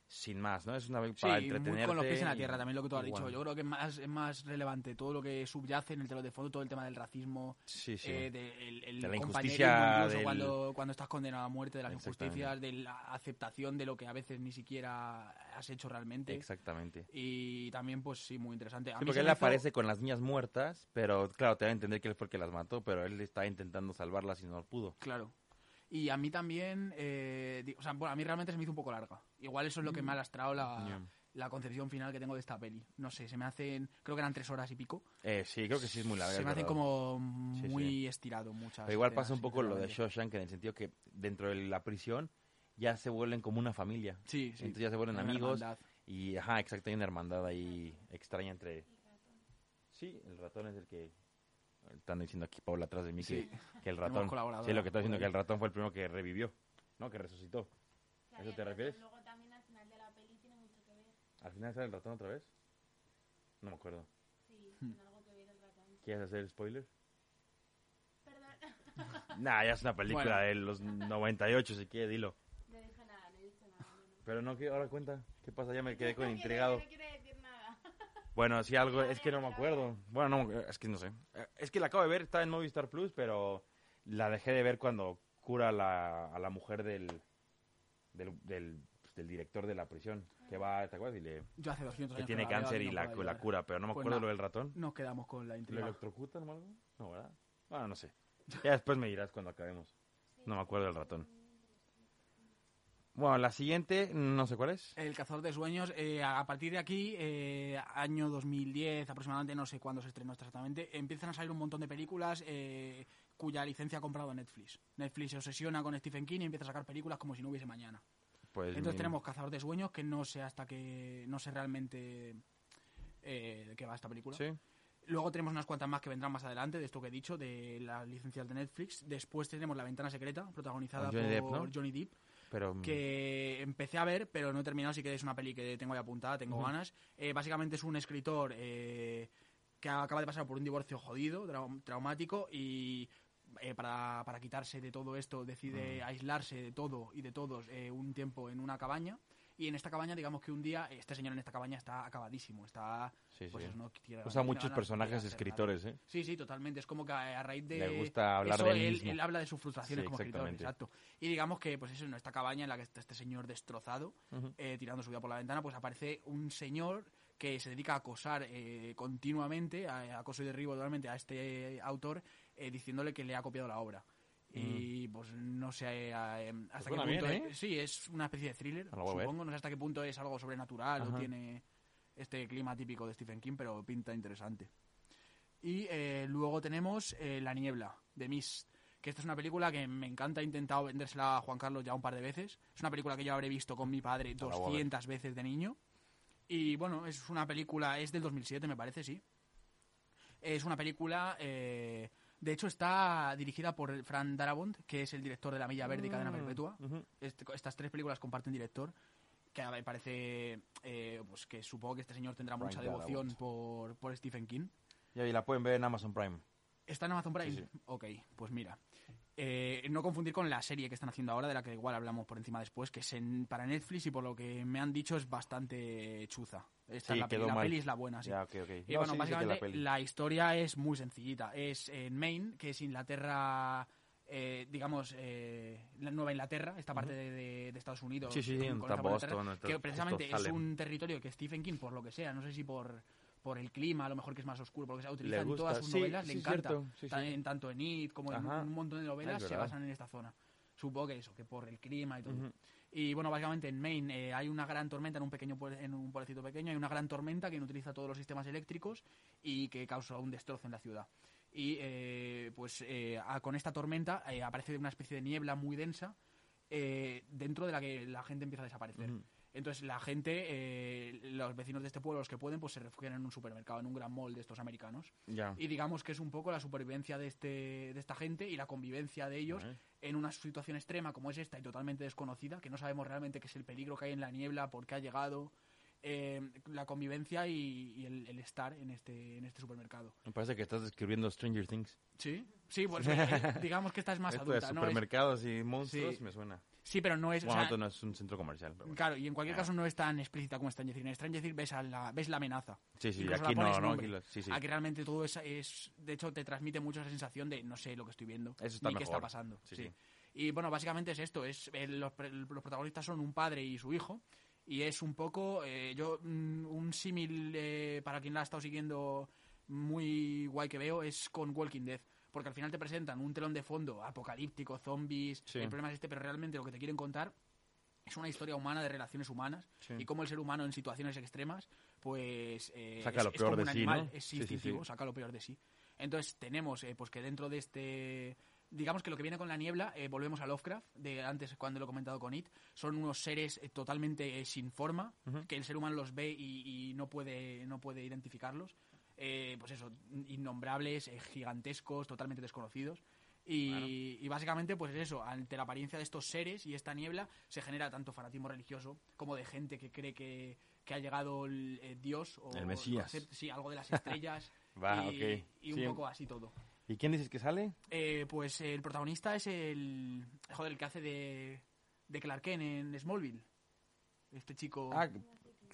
sin más, ¿no? Es una Sí, para muy entretenerte. con los pies en la tierra, también lo que tú has dicho. Yo creo que es más, es más relevante todo lo que subyace en el telón de fondo, todo el tema del racismo, Sí, sí. eh, de, el, el De la injusticia incluso del- cuando, cuando estás condenado a muerte, de las injusticias, de la aceptación de lo que a veces ni siquiera has hecho realmente. Exactamente. Y también, pues sí, muy interesante. A mí porque él hizo- aparece con las niñas muertas, pero claro, te va a entender que él fue el que las mató, pero él estaba intentando salvarlas y no pudo. Claro. Y a mí también, eh, o sea, bueno, a mí realmente se me hizo un poco larga. Igual eso es lo que me ha lastrado la, la concepción final que tengo de esta peli. No sé, se me hacen, creo que eran tres horas y pico. Eh, sí, creo que sí es muy larga. se me hacen como Sí, muy estirado muchas. Pero igual pasa un poco lo de. Shawshank en el sentido que dentro de la prisión ya se vuelven como una familia. Sí, sí. Entonces ya se vuelven una amigos hermandad. y, ajá, exacto, hay una hermandad ahí extraña entre... Sí, el ratón es el que... Están diciendo aquí, Paula, atrás de mí, Sí. que, que el ratón... Sí, lo que está diciendo que el ratón fue el primero que revivió, ¿no? Que resucitó. ¿A eso te refieres? Luego también al final de la peli tiene mucho que ver. ¿Al final sale el ratón otra vez? No me acuerdo. Sí, tiene algo que ver el ratón. ¿Quieres hacer spoiler? Perdón, Nah, ya es una película Bueno. de los 98, si quieres, dilo. no dije nada, no he dicho nada. no, no. Pero no, que ahora cuenta. ¿Qué pasa? Ya me quedé con intrigado. Quiere. Bueno, sí, algo, es que no me acuerdo. Bueno, no, es que no sé. Eh, Es que la acabo de ver, está en Movistar Plus, pero la dejé de ver cuando cura a la, a la mujer del, del, del, del director de la prisión, que va, ¿te acuerdas? Y le, Yo hace 200 que años tiene cáncer y no la, cura, pero no me Pues acuerdo nada. lo del ratón. Nos quedamos con la ¿Lo intriga. electrocutan o algo? No, ¿verdad? Bueno, no sé. Ya después me dirás cuando acabemos. No me acuerdo del ratón. Bueno, la siguiente, no sé cuál es. El cazador de sueños, eh, a partir de aquí, eh, año 2010 aproximadamente, no sé cuándo se estrenó exactamente, empiezan a salir un montón de películas eh, cuya licencia ha comprado Netflix. Netflix se obsesiona con Stephen King y empieza a sacar películas como si no hubiese mañana. Pues Entonces mi- tenemos Cazador de Sueños, que no sé hasta que. No sé realmente eh, de qué va esta película. Sí. Luego tenemos unas cuantas más que vendrán más adelante, de esto que he dicho, de las licencias de Netflix. Después tenemos La Ventana Secreta, protagonizada Depp, por ¿no? Johnny Depp, Pero mm, que empecé a ver, pero no he terminado, así que es una peli que tengo ahí apuntada, tengo ganas. Eh, básicamente es un escritor eh, que acaba de pasar por un divorcio jodido, trau- traumático, y eh, para, para quitarse de todo esto decide aislarse de todo y de todos eh, un tiempo en una cabaña. Y en esta cabaña, digamos que un día, este señor en esta cabaña está acabadísimo, está... Sí, pues sí. eso, no no usa muchos ganas personajes escritores, ¿eh? Sí, sí, totalmente. Es como que a, a raíz de. Le gusta hablar eso, de él él, mismo. él habla de sus frustraciones Sí, como escritor, exacto. Y digamos que, pues eso, en esta cabaña en la que está este señor destrozado, eh, tirando su vida por la ventana, pues aparece un señor que se dedica a acosar eh, continuamente, a, a acoso y derribo totalmente a este autor, eh, diciéndole que le ha copiado la obra. Y pues no sé eh, hasta qué suena punto. bien, es- ¿eh? Sí, es una especie de thriller, supongo. No sé hasta qué punto es algo sobrenatural Ajá. o tiene este clima típico de Stephen King, pero pinta interesante. Y eh, luego tenemos eh, La Niebla, de Mist, que esta es una película que me encanta, he intentado vendérsela a Juan Carlos ya un par de veces. Es una película que yo habré visto con mi padre la voy a ver. 200 veces de niño. Y bueno, es una película, es del 2007 me parece, sí. Es una película, eh, de hecho está dirigida por Fran Darabont, que es el director de La Milla Verde y Cadena Perpetua. Este- estas tres películas comparten director, que me parece eh, pues que supongo que este señor tendrá Frank mucha devoción por, por Stephen King. Y ahí la pueden ver en Amazon Prime. ¿Está en Amazon Prime? Sí, Ok, pues mira. Eh, no confundir con la serie que están haciendo ahora, de la que igual hablamos por encima después, que es en- para Netflix y por lo que me han dicho es bastante chuza. Esta Sí, es la, peli, la es la buena, sí. Ya. Y No, bueno, sí, básicamente la historia es muy sencillita. Es en Maine, que es Inglaterra, eh, digamos, eh, la Nueva Inglaterra, esta parte de, de- de Estados Unidos. Sí, sí, con- Boston, que precisamente es un territorio que Stephen King, por lo que sea, no sé si por por el clima, a lo mejor que es más oscuro, porque se utiliza en todas sus Sí, novelas, sí, le encanta. Sí, en- tanto en It como en un montón de novelas se basan en esta zona. Supongo que eso, que por el clima y todo. Y bueno, básicamente en Maine eh, hay una gran tormenta en un pequeño en un pueblecito pequeño, hay una gran tormenta que utiliza todos los sistemas eléctricos y que causa un destrozo en la ciudad. Y eh, pues eh, a- con esta tormenta eh, aparece una especie de niebla muy densa eh, dentro de la que la gente empieza a desaparecer. Entonces la gente, eh, los vecinos de este pueblo, los que pueden, pues se refugian en un supermercado, en un gran mall de estos americanos. Ya. Y digamos que es un poco la supervivencia de, este, de esta gente y la convivencia de ellos Vale. en una situación extrema como es esta y totalmente desconocida, que no sabemos realmente qué es el peligro que hay en la niebla, por qué ha llegado, eh, la convivencia y, y el, el estar en este, en este supermercado. Me parece que estás describiendo Stranger Things. Sí, sí, pues digamos que esta es más Esto de adulta. ¿no? Es- supermercados y monstruos Sí. me suena. sí, pero no es... o Bueno, sea, esto no es un centro comercial. Pero bueno. Claro, y en cualquier Ah. caso no es tan explícita como Stranger Things. En Stranger Things ves, a la, ves la amenaza. Sí, sí, Incluso aquí no. Aquí lo- sí, sí. Aquí realmente todo es, es- De hecho, te transmite mucho esa sensación de no sé lo que estoy viendo. Eso está ni qué está mejor. pasando. Sí. Y bueno, básicamente es esto. es los protagonistas son un padre y su hijo. Y es un poco... eh, yo mm, Un símil eh, para quien la ha estado siguiendo muy guay que veo es con Walking Dead. Porque al final te presentan un telón de fondo apocalíptico, zombies, Sí. el problema es este, pero realmente lo que te quieren contar es una historia humana de relaciones humanas Sí. y cómo el ser humano en situaciones extremas pues eh, Saca lo es peor como de un sí, animal, ¿no? es instintivo, sí. saca lo peor de sí. Entonces tenemos eh, pues que dentro de este digamos que lo que viene con la niebla, eh, volvemos a Lovecraft, de antes cuando lo he comentado con It, son unos seres eh, totalmente eh, sin forma, que el ser humano los ve y, y no puede no puede identificarlos. Eh, pues eso, innombrables, gigantescos, totalmente desconocidos. Y, y básicamente, pues eso, ante la apariencia de estos seres y esta niebla, se genera tanto fanatismo religioso como de gente que cree que, que ha llegado el, Dios o El Mesías. o sí, algo de las estrellas *laughs* Va, y, un Sí. poco así todo. ¿Y quién dices que sale? Eh, pues el protagonista es el. Joder, el que hace de, de Clark Kent en Smallville. Este chico. Ah,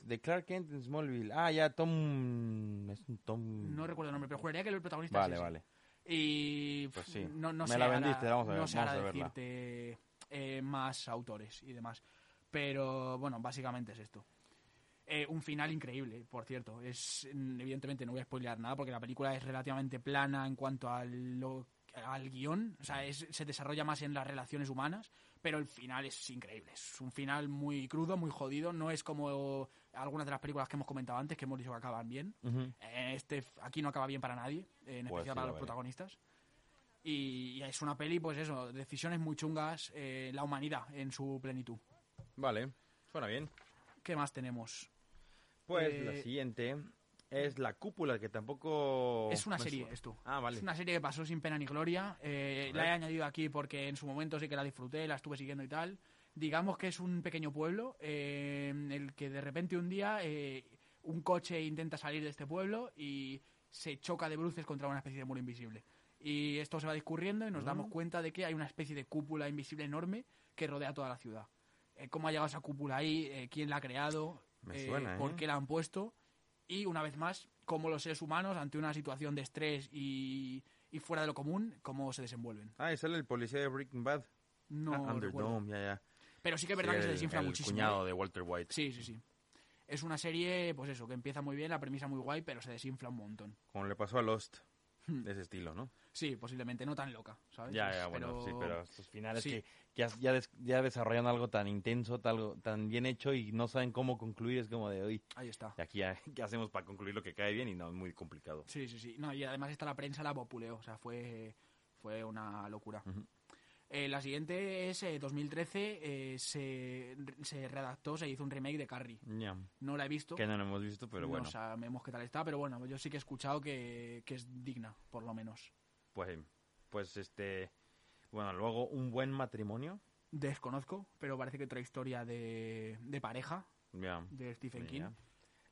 de Clark Kent en Smallville. Ah, ya, Tom... Es un Tom... no recuerdo el nombre, pero juraría que el protagonista Vale, es ese. vale. Y Pues sí. no, no Me sé la ahora- vendiste, vamos a ver, no sé ahora decirte eh, más autores y demás. Pero bueno, básicamente es esto. Eh, un final increíble, por cierto. Es Evidentemente no voy a spoilear nada porque la película es relativamente plana en cuanto al, lo- al guion. O sea, es- se desarrolla más en las relaciones humanas, pero el final es increíble. Es un final muy crudo, muy jodido. No es como algunas de las películas que hemos comentado antes, que hemos dicho que acaban bien. Eh, Este aquí no acaba bien para nadie, en Pues especial sí, para los protagonistas. Y, y es una peli, pues eso, decisiones muy chungas, eh, la humanidad en su plenitud. Vale, suena bien. ¿Qué más tenemos? Pues Eh, la siguiente es La Cúpula, que tampoco... Es una serie, esto. Ah, vale. Es una serie que pasó sin pena ni gloria. eh, la he añadido aquí porque en su momento sí que la disfruté, la estuve siguiendo y tal. Digamos que es un pequeño pueblo eh, en el que de repente un día eh, un coche intenta salir de este pueblo y se choca de bruces contra una especie de muro invisible. Y esto se va discurriendo y nos Mm. damos cuenta de que hay una especie de cúpula invisible enorme que rodea toda la ciudad. Eh, ¿Cómo ha llegado esa cúpula ahí? Eh, ¿Quién la ha creado? Me eh, suena, ¿Por ¿eh? qué la han puesto? Y una vez más, cómo los seres humanos, ante una situación de estrés y, y fuera de lo común, cómo se desenvuelven. Ah, y sale el policía de Breaking Bad. No Ah. Underdome, ya, ya. Pero sí que es verdad Sí, que se el- desinfla el muchísimo. cuñado ¿eh? de Walter White. Sí, sí, sí. Es una serie, pues eso, que empieza muy bien, la premisa muy guay, pero se desinfla un montón. Como le pasó a Lost. Hmm. De ese estilo, ¿no? Sí, posiblemente no tan loca, ¿sabes? Ya, ya, bueno, sí, pero estos finales sí. que, que ya, des- ya desarrollan algo tan intenso, tal, tan bien hecho y no saben cómo concluir, es como de hoy. Ahí está. Y aquí ¿qué hacemos para concluir lo que cae bien? Y no, es muy complicado. Sí, sí, sí. No, y además esta la prensa la populeó, o sea, fue, fue una locura. Eh, la siguiente es eh, 2013, eh, se, se redactó, se hizo un remake de Carrie. Ya. No la he visto. Que no lo hemos visto, pero bueno. No sabemos qué tal está, pero bueno, yo sí que he escuchado que, que es digna, por lo menos. Pues, pues este. Bueno, luego un buen matrimonio. Desconozco, pero parece que otra historia de, de pareja Ya. de Stephen Ya. King.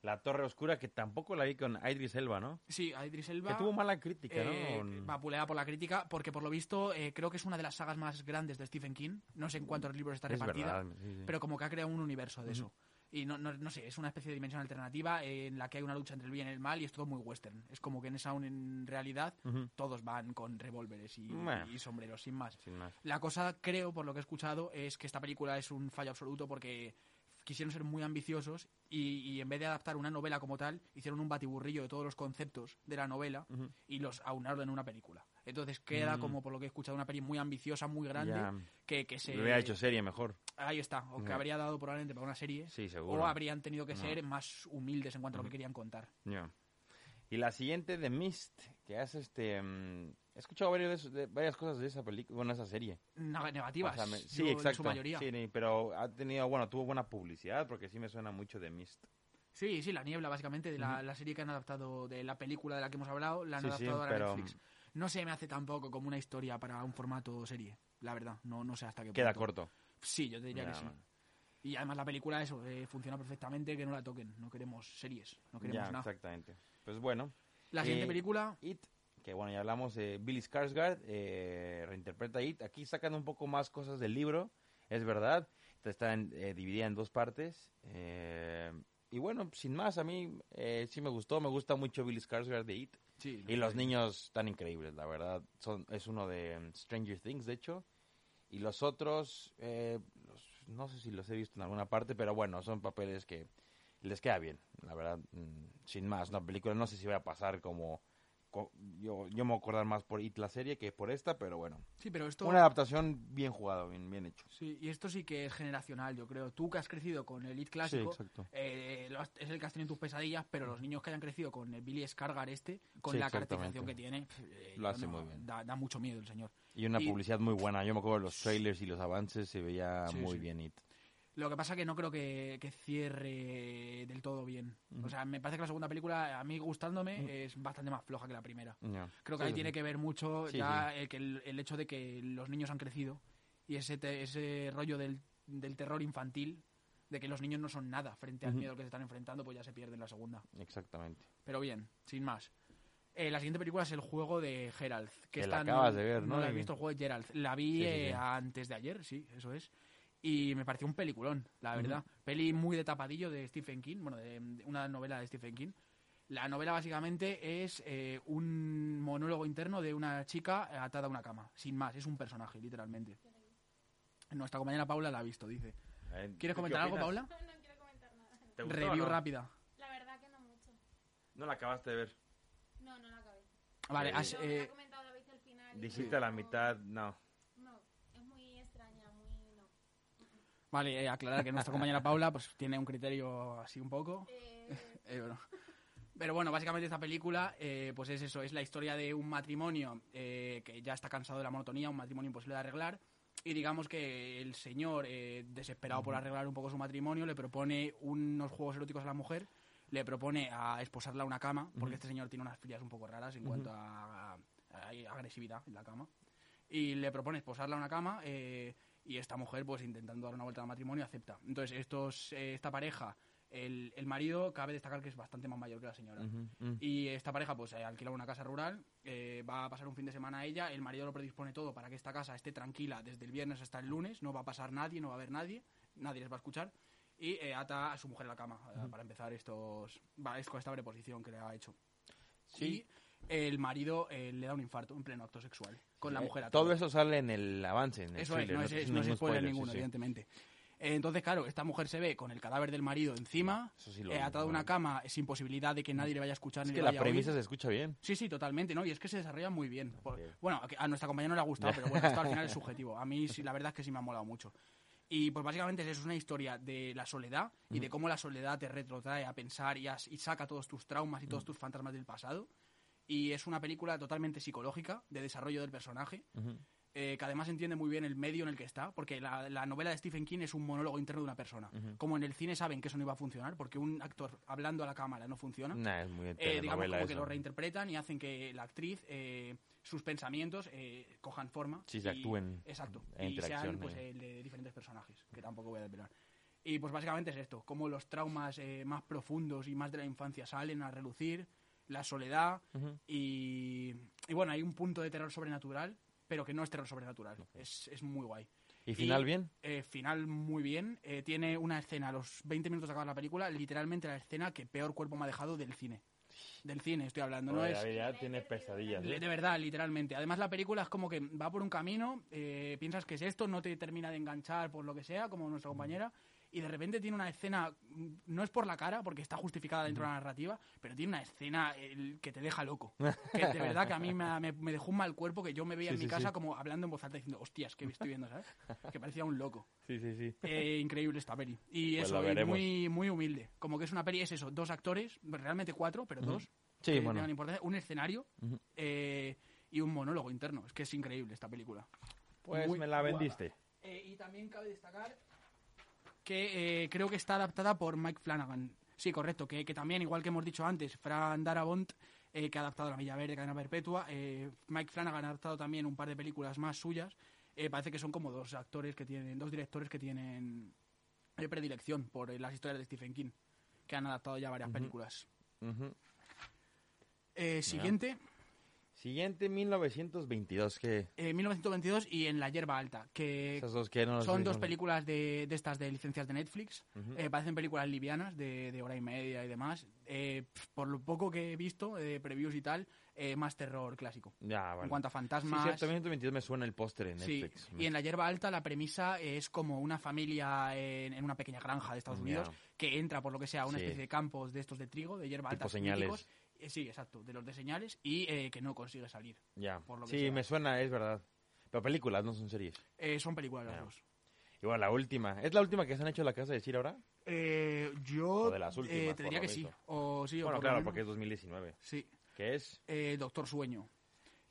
La Torre Oscura, que tampoco la vi con Idris Elba, ¿no? Sí, Idris Elba. Que tuvo mala crítica, eh, ¿no? vapuleada por la crítica, porque por lo visto eh, creo que es una de las sagas más grandes de Stephen King. No sé en cuántos libros está es repartida, verdad. sí, sí. pero como que ha creado un universo de eso. Y no, no, no sé, es una especie de dimensión alternativa en la que hay una lucha entre el bien y el mal y es todo muy western. Es como que en esa un- en realidad todos van con revólveres y, Bueno. y sombreros, sin más. Sin más. La cosa, creo, por lo que he escuchado, es que esta película es un fallo absoluto porque quisieron ser muy ambiciosos y, y en vez de adaptar una novela como tal, hicieron un batiburrillo de todos los conceptos de la novela y los aunaron en una película. Entonces queda Mm. como, por lo que he escuchado, una peli muy ambiciosa, muy grande, que, que se... Lo hubiera hecho serie mejor. Ahí está, o que habría dado probablemente para una serie, Sí, seguro. o habrían tenido que No. ser más humildes en cuanto a lo que querían contar. Y la siguiente de Mist, que hace este... mm, he escuchado varios de esos- de- varias cosas de esa película, bueno, esa serie. Negativas, O sea, me- yo, sí, en exacto. su mayoría. Sí, pero ha tenido, bueno, tuvo buena publicidad porque sí me suena mucho de Mist. Sí, sí, La Niebla, básicamente, de la, la serie que han adaptado de la película de la que hemos hablado, la han Sí, adaptado a pero Netflix. No se me hace tampoco como una historia para un formato serie, la verdad. No, no sé hasta qué queda punto. corto. Sí, yo te diría que sí. Y además la película, eso, eh, funciona perfectamente, que no la toquen. No queremos series, no queremos nada. exactamente. Pues bueno, La siguiente Eh, película, It, que bueno, ya hablamos de Billy Skarsgård, eh, reinterpreta It. Aquí sacan un poco más cosas del libro, es verdad. Está en- eh, dividida en dos partes. eh, y bueno, sin más, a mí eh, sí me gustó. Me gusta mucho Billy Skarsgård de It. sí, Y los niños están increíbles, la verdad. Son, es uno de mm, Stranger Things, de hecho. Y los otros, eh, los- no sé si los he visto en alguna parte, pero bueno, son papeles que les queda bien, la verdad. mm, sin más, una película no sé si va a pasar como... yo, yo me voy a acordar más por It la serie que por esta, pero bueno. Sí, pero esto... Una adaptación bien jugada, bien, bien hecho. Sí, y esto sí que es generacional, yo creo. Tú que has crecido con el Elite clásico, Sí, eh, has- es el que has tenido en tus pesadillas, pero los niños que hayan crecido con el Billy Scargar este, con Sí, la caracterización que tiene, eh, Lo hace no- muy bien. Da, da mucho miedo el señor. Y una Y- publicidad muy buena. Yo me acuerdo de los trailers y los avances, se veía muy bien It. Lo que pasa que no creo que, que cierre del todo bien. O sea, me parece que la segunda película, a mí gustándome, es bastante más floja que la primera. Creo que Sí, ahí sí, tiene que ver mucho Sí, ya El, que el, el hecho de que los niños han crecido y ese, te- ese rollo del, del terror infantil, de que los niños no son nada frente al miedo que se están enfrentando, pues ya se pierde en la segunda. Exactamente. Pero bien, sin más. Eh, la siguiente película es el juego de Geralt. Que, Que la acabas de ver, ¿no? No la he visto, el juego de Geralt. La vi Sí, sí, eh, antes de ayer, sí, eso es. Y me pareció un peliculón, la verdad. Peli muy de tapadillo de Stephen King, bueno, de, de una novela de Stephen King. La novela básicamente es eh, un monólogo interno de una chica atada a una cama, sin más, es un personaje, literalmente. Nuestra compañera Paula la ha visto, dice. Eh, ¿Quieres ¿tú qué comentar algo? Paula? No quiero comentar nada. ¿Te gustó Review no? rápida. La verdad que no mucho. No la acabaste de ver. No, no la acabé. Vale, has, eh, comentado la viste al final. y Dijiste a la no- mitad, no. No, es muy extraña, muy... No. Vale, eh, aclarar que nuestra compañera Paula pues tiene un criterio así un poco. Eh, *laughs* Eh, bueno. Pero bueno, básicamente esta película, eh, pues es eso, es la historia de un matrimonio eh, que ya está cansado de la monotonía, un matrimonio imposible de arreglar, y digamos que el señor, eh, desesperado por arreglar un poco su matrimonio, le propone unos juegos eróticos a la mujer, le propone a esposarla a una cama, porque este señor tiene unas filias un poco raras en cuanto a, a- a agresividad en la cama, y le propone esposarla a una cama, eh, y esta mujer, pues intentando dar una vuelta al matrimonio, acepta. Entonces, estos, eh, esta pareja, el, el marido, cabe destacar que es bastante más mayor que la señora. Mm. Y esta pareja, pues, eh, alquila una casa rural, eh, va a pasar un fin de semana a ella, el marido lo predispone todo para que esta casa esté tranquila desde el viernes hasta el lunes, no va a pasar nadie, no va a haber nadie, nadie les va a escuchar, y eh, ata a su mujer a la cama, para empezar estos, va, es con esta preposición que le ha hecho. Sí. El marido eh, le da un infarto en pleno acto sexual, con la Eh, mujer a Todo eso sale en el avance, en el eso es, thriller, no es, no es spoiler sí, ninguno, sí. evidentemente. Eh, Entonces, claro, esta mujer se ve con el cadáver del marido encima, Eso sí lo eh, vi, a una cama, sin posibilidad de que nadie le vaya a escuchar Es ni que le la vaya a oír. premisa se escucha bien. Sí, sí, totalmente, ¿no? Y es que se desarrolla muy bien. Por-. Bueno, a que- a nuestra compañera no le ha gustado, *laughs* pero bueno, esto al final es subjetivo. A mí, sí, la verdad es que sí me ha molado mucho. Y pues básicamente es eso, es una historia de la soledad y de cómo la soledad te retrotrae a pensar y, y saca todos tus traumas y todos tus fantasmas del pasado. Y es una película totalmente psicológica, de desarrollo del personaje, Ujú. eh, que además entiende muy bien el medio en el que está, porque la, la novela de Stephen King es un monólogo interno de una persona. Como en el cine saben que eso no iba a funcionar, porque un actor hablando a la cámara no funciona. Nah, es muy Eh, digamos como que eso. lo reinterpretan y hacen que la actriz eh, sus pensamientos eh, cojan forma Sí, se actúen exacto en y sean pues eh. el de diferentes personajes que tampoco voy a desvelar y pues básicamente es esto como los traumas eh, más profundos y más de la infancia salen a relucir la soledad y, y bueno hay un punto de terror sobrenatural pero que no es terror sobrenatural es, es muy guay ¿Y final bien? eh, final muy bien. Eh, tiene una escena, a los 20 minutos de acabar la película, literalmente la escena que peor cuerpo me ha dejado del cine. Del cine estoy hablando, no es... ya tiene pesadillas. De ¿eh? de verdad, literalmente. Además, la película es como que va por un camino, eh, piensas que es esto, no te termina de enganchar por lo que sea, como nuestra compañera, y de repente tiene una escena, mm, no es por la cara, porque está justificada dentro de la narrativa, pero tiene una escena el, que te deja loco. *laughs* Que de verdad que a mí me, me- me dejó un mal cuerpo que yo me veía Sí, en mi sí, casa sí. como hablando en voz alta diciendo, hostias, que estoy viendo, ¿sabes? Que parecía un loco. Sí, sí, sí. Eh, increíble esta peli. Y Pues eso, y muy, muy humilde. Como que es una peli, es eso, dos actores, realmente cuatro, pero dos. Sí, que bueno. tengan importancia, un escenario eh, y un monólogo interno. Es que es increíble esta película. Pues Muy me la vendiste. Eh, y también cabe destacar que eh, creo que está adaptada por Mike Flanagan. Sí, correcto, que, que también, igual que hemos dicho antes, Fran Darabont, eh, que ha adaptado La Milla Verde, Cadena Perpetua, eh, Mike Flanagan ha adaptado también un par de películas más suyas. Parece que son como dos actores que tienen, dos directores que tienen predilección por las historias de Stephen King, que han adaptado ya varias películas. Siguiente, Siguiente, 1922. que eh, 1922 y En la hierba alta, que Esas dos que no Son dos películas de, de estas de licencias de Netflix. Ujú. Eh, parecen películas livianas de, de hora y media y demás. Eh, por lo poco que he visto, de previews y tal, eh, más terror clásico. Ya, vale. En cuanto a Sí, fantasmas. cierto, 1922 me suena el póster en Sí, Netflix. y en La Hierba Alta la premisa es como una familia en, en una pequeña granja de Estados Ya. Unidos que entra por lo que sea a una Sí. especie de campos de estos de trigo, de hierba Tipo alta. señales. míticos. Eh, sí, exacto, de los de señales y eh, que no consigue salir. Ya. por lo que Sí, sea. me suena, es verdad. Pero películas, no son series. Eh, son películas las Ya. dos. Y bueno, la última. ¿Es la última que se han hecho en la casa de Sir ahora? Eh, yo O de las últimas, eh, te diría que sí. O sí o bueno, por claro, menos- porque es 2019. Sí. ¿Qué es? Eh, Doctor Sueño.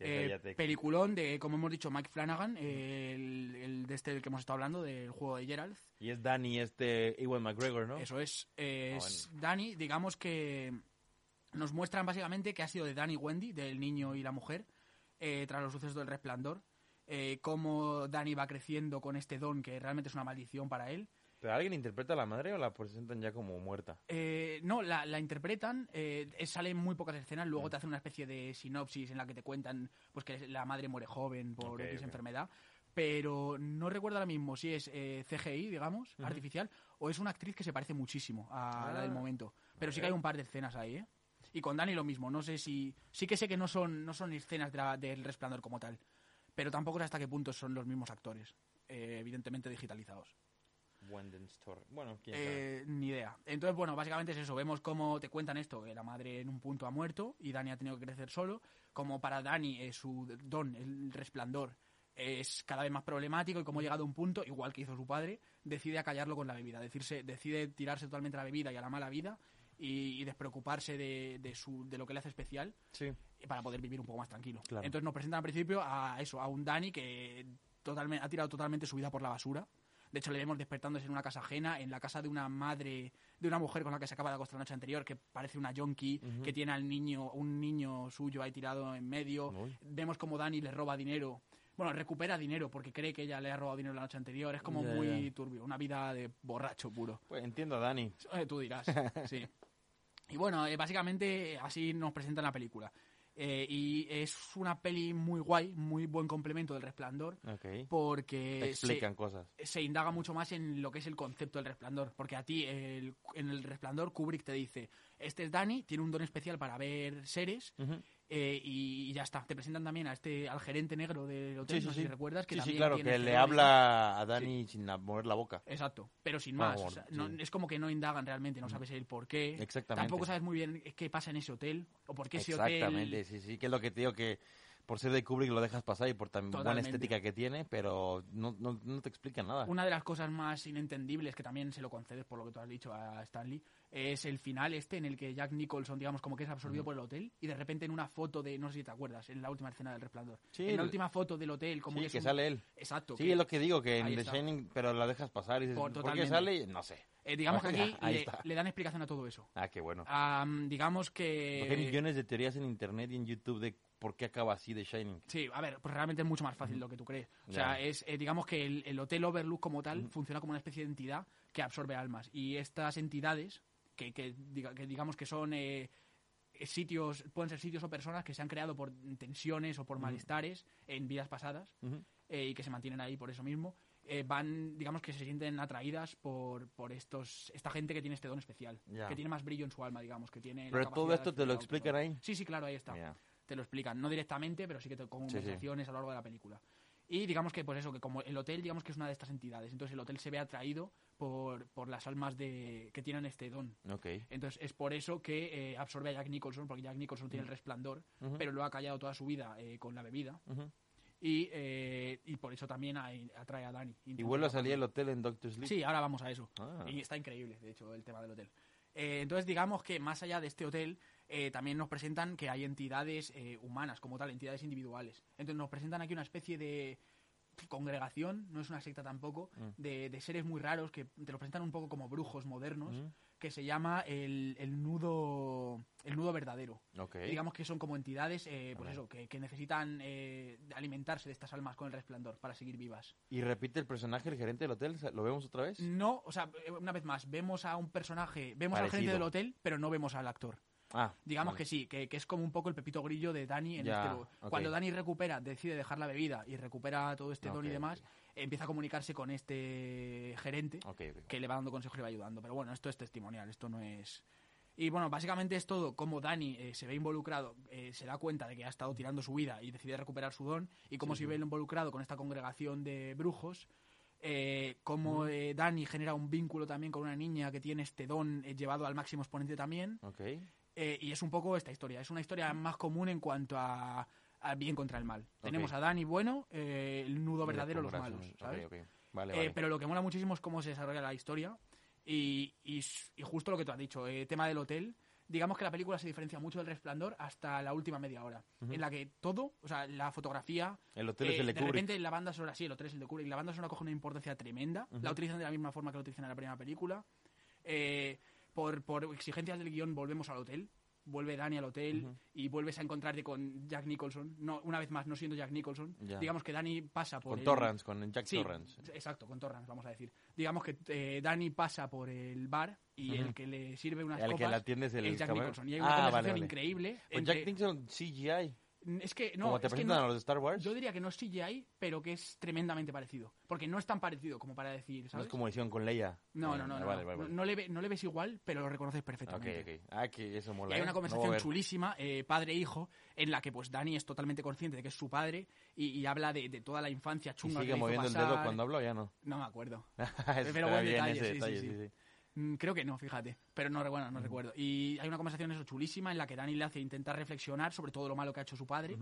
Eh, peliculón de, como hemos dicho, Mike Flanagan, eh, el, el de este del que hemos estado hablando, del juego de Gerald. Y es Danny, este Ewan McGregor, ¿no? Eso es. eh, Ah, es Danny, digamos que nos muestran básicamente que ha sido de Danny y Wendy, del niño y la mujer, eh, tras los sucesos del resplandor. Eh, cómo Danny va creciendo con este don que realmente es una maldición para él. ¿Pero alguien interpreta a la madre o la presentan ya como muerta? Eh, no, la, la interpretan, eh, salen muy pocas escenas, luego te hacen una especie de sinopsis en la que te cuentan pues que la madre muere joven por Ok, X ok. enfermedad, pero no recuerdo ahora mismo si es eh, CGI, digamos, artificial, o es una actriz que se parece muchísimo a la del Ah, momento. Pero sí que hay un par de escenas ahí, ¿eh? Y con Dani lo mismo, no sé si... Sí que sé que no son, no son escenas de la- del resplandor como tal, pero tampoco sé hasta qué punto son los mismos actores, eh, evidentemente digitalizados. Bueno, quién sabe. Eh, ni idea. Entonces, bueno, básicamente es eso. Vemos cómo te cuentan esto, que la madre en un punto ha muerto y Dani ha tenido que crecer solo. Como para Dani eh, su don, el resplandor, es cada vez más problemático y como ha llegado a un punto, igual que hizo su padre, decide acallarlo con la bebida. Decirse, decide tirarse totalmente a la bebida y a la mala vida y, y despreocuparse de, de, su, de lo que le hace especial Sí. para poder vivir un poco más tranquilo. Claro. Entonces nos presentan al principio a eso, a un Dani que totalmente, ha tirado totalmente su vida por la basura. De hecho, le vemos despertándose en una casa ajena, en la casa de una madre, de una mujer con la que se acaba de acostar la noche anterior, que parece una yonki, que tiene al niño, un niño suyo ahí tirado en medio. Uy. Vemos como Dani le roba dinero. Bueno, recupera dinero porque cree que ella le ha robado dinero la noche anterior. Es como muy turbio, una vida de borracho puro. Pues entiendo a Dani. Eh, tú dirás, *laughs* sí. Y bueno, eh, básicamente así nos presentan la película. Eh, y es una peli muy guay, muy buen complemento del Resplandor, Ok. porque Te se, explican cosas. se indaga mucho más en lo que es el concepto del Resplandor. Porque a ti, el- en el Resplandor, Kubrick te dice, este es Danny, tiene un don especial para ver seres, Ujú. Eh, y, ya está. Te presentan también a este al gerente negro del hotel, Sí, no sí, sé si sí. recuerdas, que sí, sí, también claro, tiene que este le tal. habla a Dani sin mover la boca. Exacto, pero sin más. o bueno, sea, no- sí. es como que no indagan realmente, no sabes el por qué. Exactamente. Tampoco sabes muy bien qué pasa en ese hotel o por qué ese hotel. Exactamente, sí, sí, que es lo que te digo que por ser de Kubrick lo dejas pasar y por tan buena estética que tiene, pero no, no, no te explica nada. Una de las cosas más inentendibles que también se lo concedes por lo que tú has dicho a Stanley es el final este en el que Jack Nicholson, digamos, como que es absorbido por el hotel y de repente en una foto de, no sé si te acuerdas, en la última escena del Resplandor. Sí, en la última foto del hotel, como sí, es que un- sale él. Exacto. Sí, que- es lo que digo, que en The. Shining, pero la dejas pasar y dices, Por- ¿por, qué sale? No sé. eh, digamos *laughs* que aquí le, dan explicación a todo eso. Ah, qué bueno. Am, digamos Porque hay que... millones de teorías en internet y en YouTube de por qué acaba así The Shining. Sí, a ver, pues realmente es mucho más fácil de lo que tú crees. O sea, es, eh, digamos que el, el Hotel Overlook como tal funciona como una especie de entidad que absorbe almas. Y estas entidades, que, que, diga- que digamos que son eh, sitios, pueden ser sitios o personas que se han creado por tensiones o por malestares en vidas pasadas Ujú. eh, y que se mantienen ahí por eso mismo, eh, van, digamos que se sienten atraídas por, por estos esta gente que tiene este don especial, que tiene más brillo en su alma, digamos, que tiene... Pero todo esto te lo explican ahí. Sí, sí, claro, ahí está Ya. te lo explican, no directamente, pero sí que te, con Sí, sí. conversaciones a lo largo de la película. Y digamos que, pues eso, que como el hotel, digamos que es una de estas entidades. Entonces el hotel se ve atraído por, por las almas de que tienen este don. Ok. Entonces es por eso que eh, absorbe a Jack Nicholson, porque Jack Nicholson tiene el resplandor, pero lo ha callado toda su vida eh, con la bebida. Y, eh, y por eso también atrae a Dani. Y vuelve a salir el hotel en Doctor Sleep. Sí, ahora vamos a eso. Ah. Y está increíble, de hecho, el tema del hotel. Eh, entonces, digamos que más allá de este hotel, eh, también nos presentan que hay entidades humanas, como tal, entidades individuales. Entonces, nos presentan aquí una especie de congregación, no es una secta tampoco, Mm. de, de seres muy raros que te lo presentan un poco como brujos modernos, Mm. que se llama el, el nudo el nudo verdadero. Digamos que son como entidades, eh, pues eso, que, que necesitan eh, alimentarse de estas almas con el resplandor para seguir vivas. ¿Y repite el personaje, el gerente del hotel? ¿Lo vemos otra vez? No, o sea, eh, una vez más, vemos a un personaje, vemos al gerente del hotel, pero no vemos al actor. Ah, Digamos vale. que sí, que, que es como un poco el pepito grillo de Dani en Ya, este. Cuando Dani recupera, decide dejar la bebida y recupera todo este don y demás, empieza a comunicarse con este gerente que le va dando consejos y le va ayudando. Pero bueno, esto es testimonial, esto no es... Y bueno, básicamente es todo como Dani eh, se ve involucrado, eh, se da cuenta de que ha estado tirando su vida y decide recuperar su don, y cómo se ve involucrado con esta congregación de brujos, eh, cómo eh, Dani genera un vínculo también con una niña que tiene este don eh, llevado al máximo exponente también, Ok. Eh, y es un poco esta historia, es una historia más común en cuanto a, bien contra el mal. Tenemos a Dani bueno, eh, el nudo verdadero, los malos, ¿sabes? ok. Vale, Eh, vale. pero lo que mola muchísimo es cómo se desarrolla la historia y, y y justo lo que tú has dicho, eh, tema del hotel. Digamos que la película se diferencia mucho del resplandor hasta la última media hora, en la que todo, o sea, la fotografía, El hotel es el de de repente la banda sonora, sí, el hotel es el de Kubrick, la banda sonora coge una importancia tremenda, la utilizan de la misma forma que la utilizan en la primera película. Eh, por, por exigencias del guion volvemos al hotel, vuelve Dani al hotel y vuelves a encontrarte con Jack Nicholson, no, una vez más no siendo Jack Nicholson. Ya. Digamos que Dani pasa por Con el- Torrance, con Jack Sí, Torrance. exacto, con Torrance, vamos a decir. Digamos que eh, Dani pasa por el bar y el que le sirve unas El que copas la atiende es el Jack. Nicholson. Y hay una Ah, conversación vale, vale. increíble Pues entre- Jack Nicholson, CGI. Es que no, Como te es que presentan no- a los de Star Wars, yo diría que no es CGI, pero que es tremendamente parecido. Porque no es tan parecido como para decir, no ¿sabes? es como hicieron con Leia. No, Eh, no, no, no, Vale, no. vale, vale. No le, ve- no le ves igual, pero lo reconoces perfectamente. ok. Ah, que eso Y mola. hay ¿eh? una No conversación chulísima, eh, padre-hijo, en la que pues Dani es totalmente consciente de que es su padre y, y habla de, de toda la infancia ¿Y chunga sigue que hizo moviendo el dedo cuando habló? Ya no. No me acuerdo. *laughs* Pero buen detalle, ese sí, detalle, sí. sí, sí. Mm, Creo que no, fíjate. Pero no, bueno, no recuerdo. Y hay una conversación eso chulísima en la que Dani le hace intentar reflexionar sobre todo lo malo que ha hecho su padre.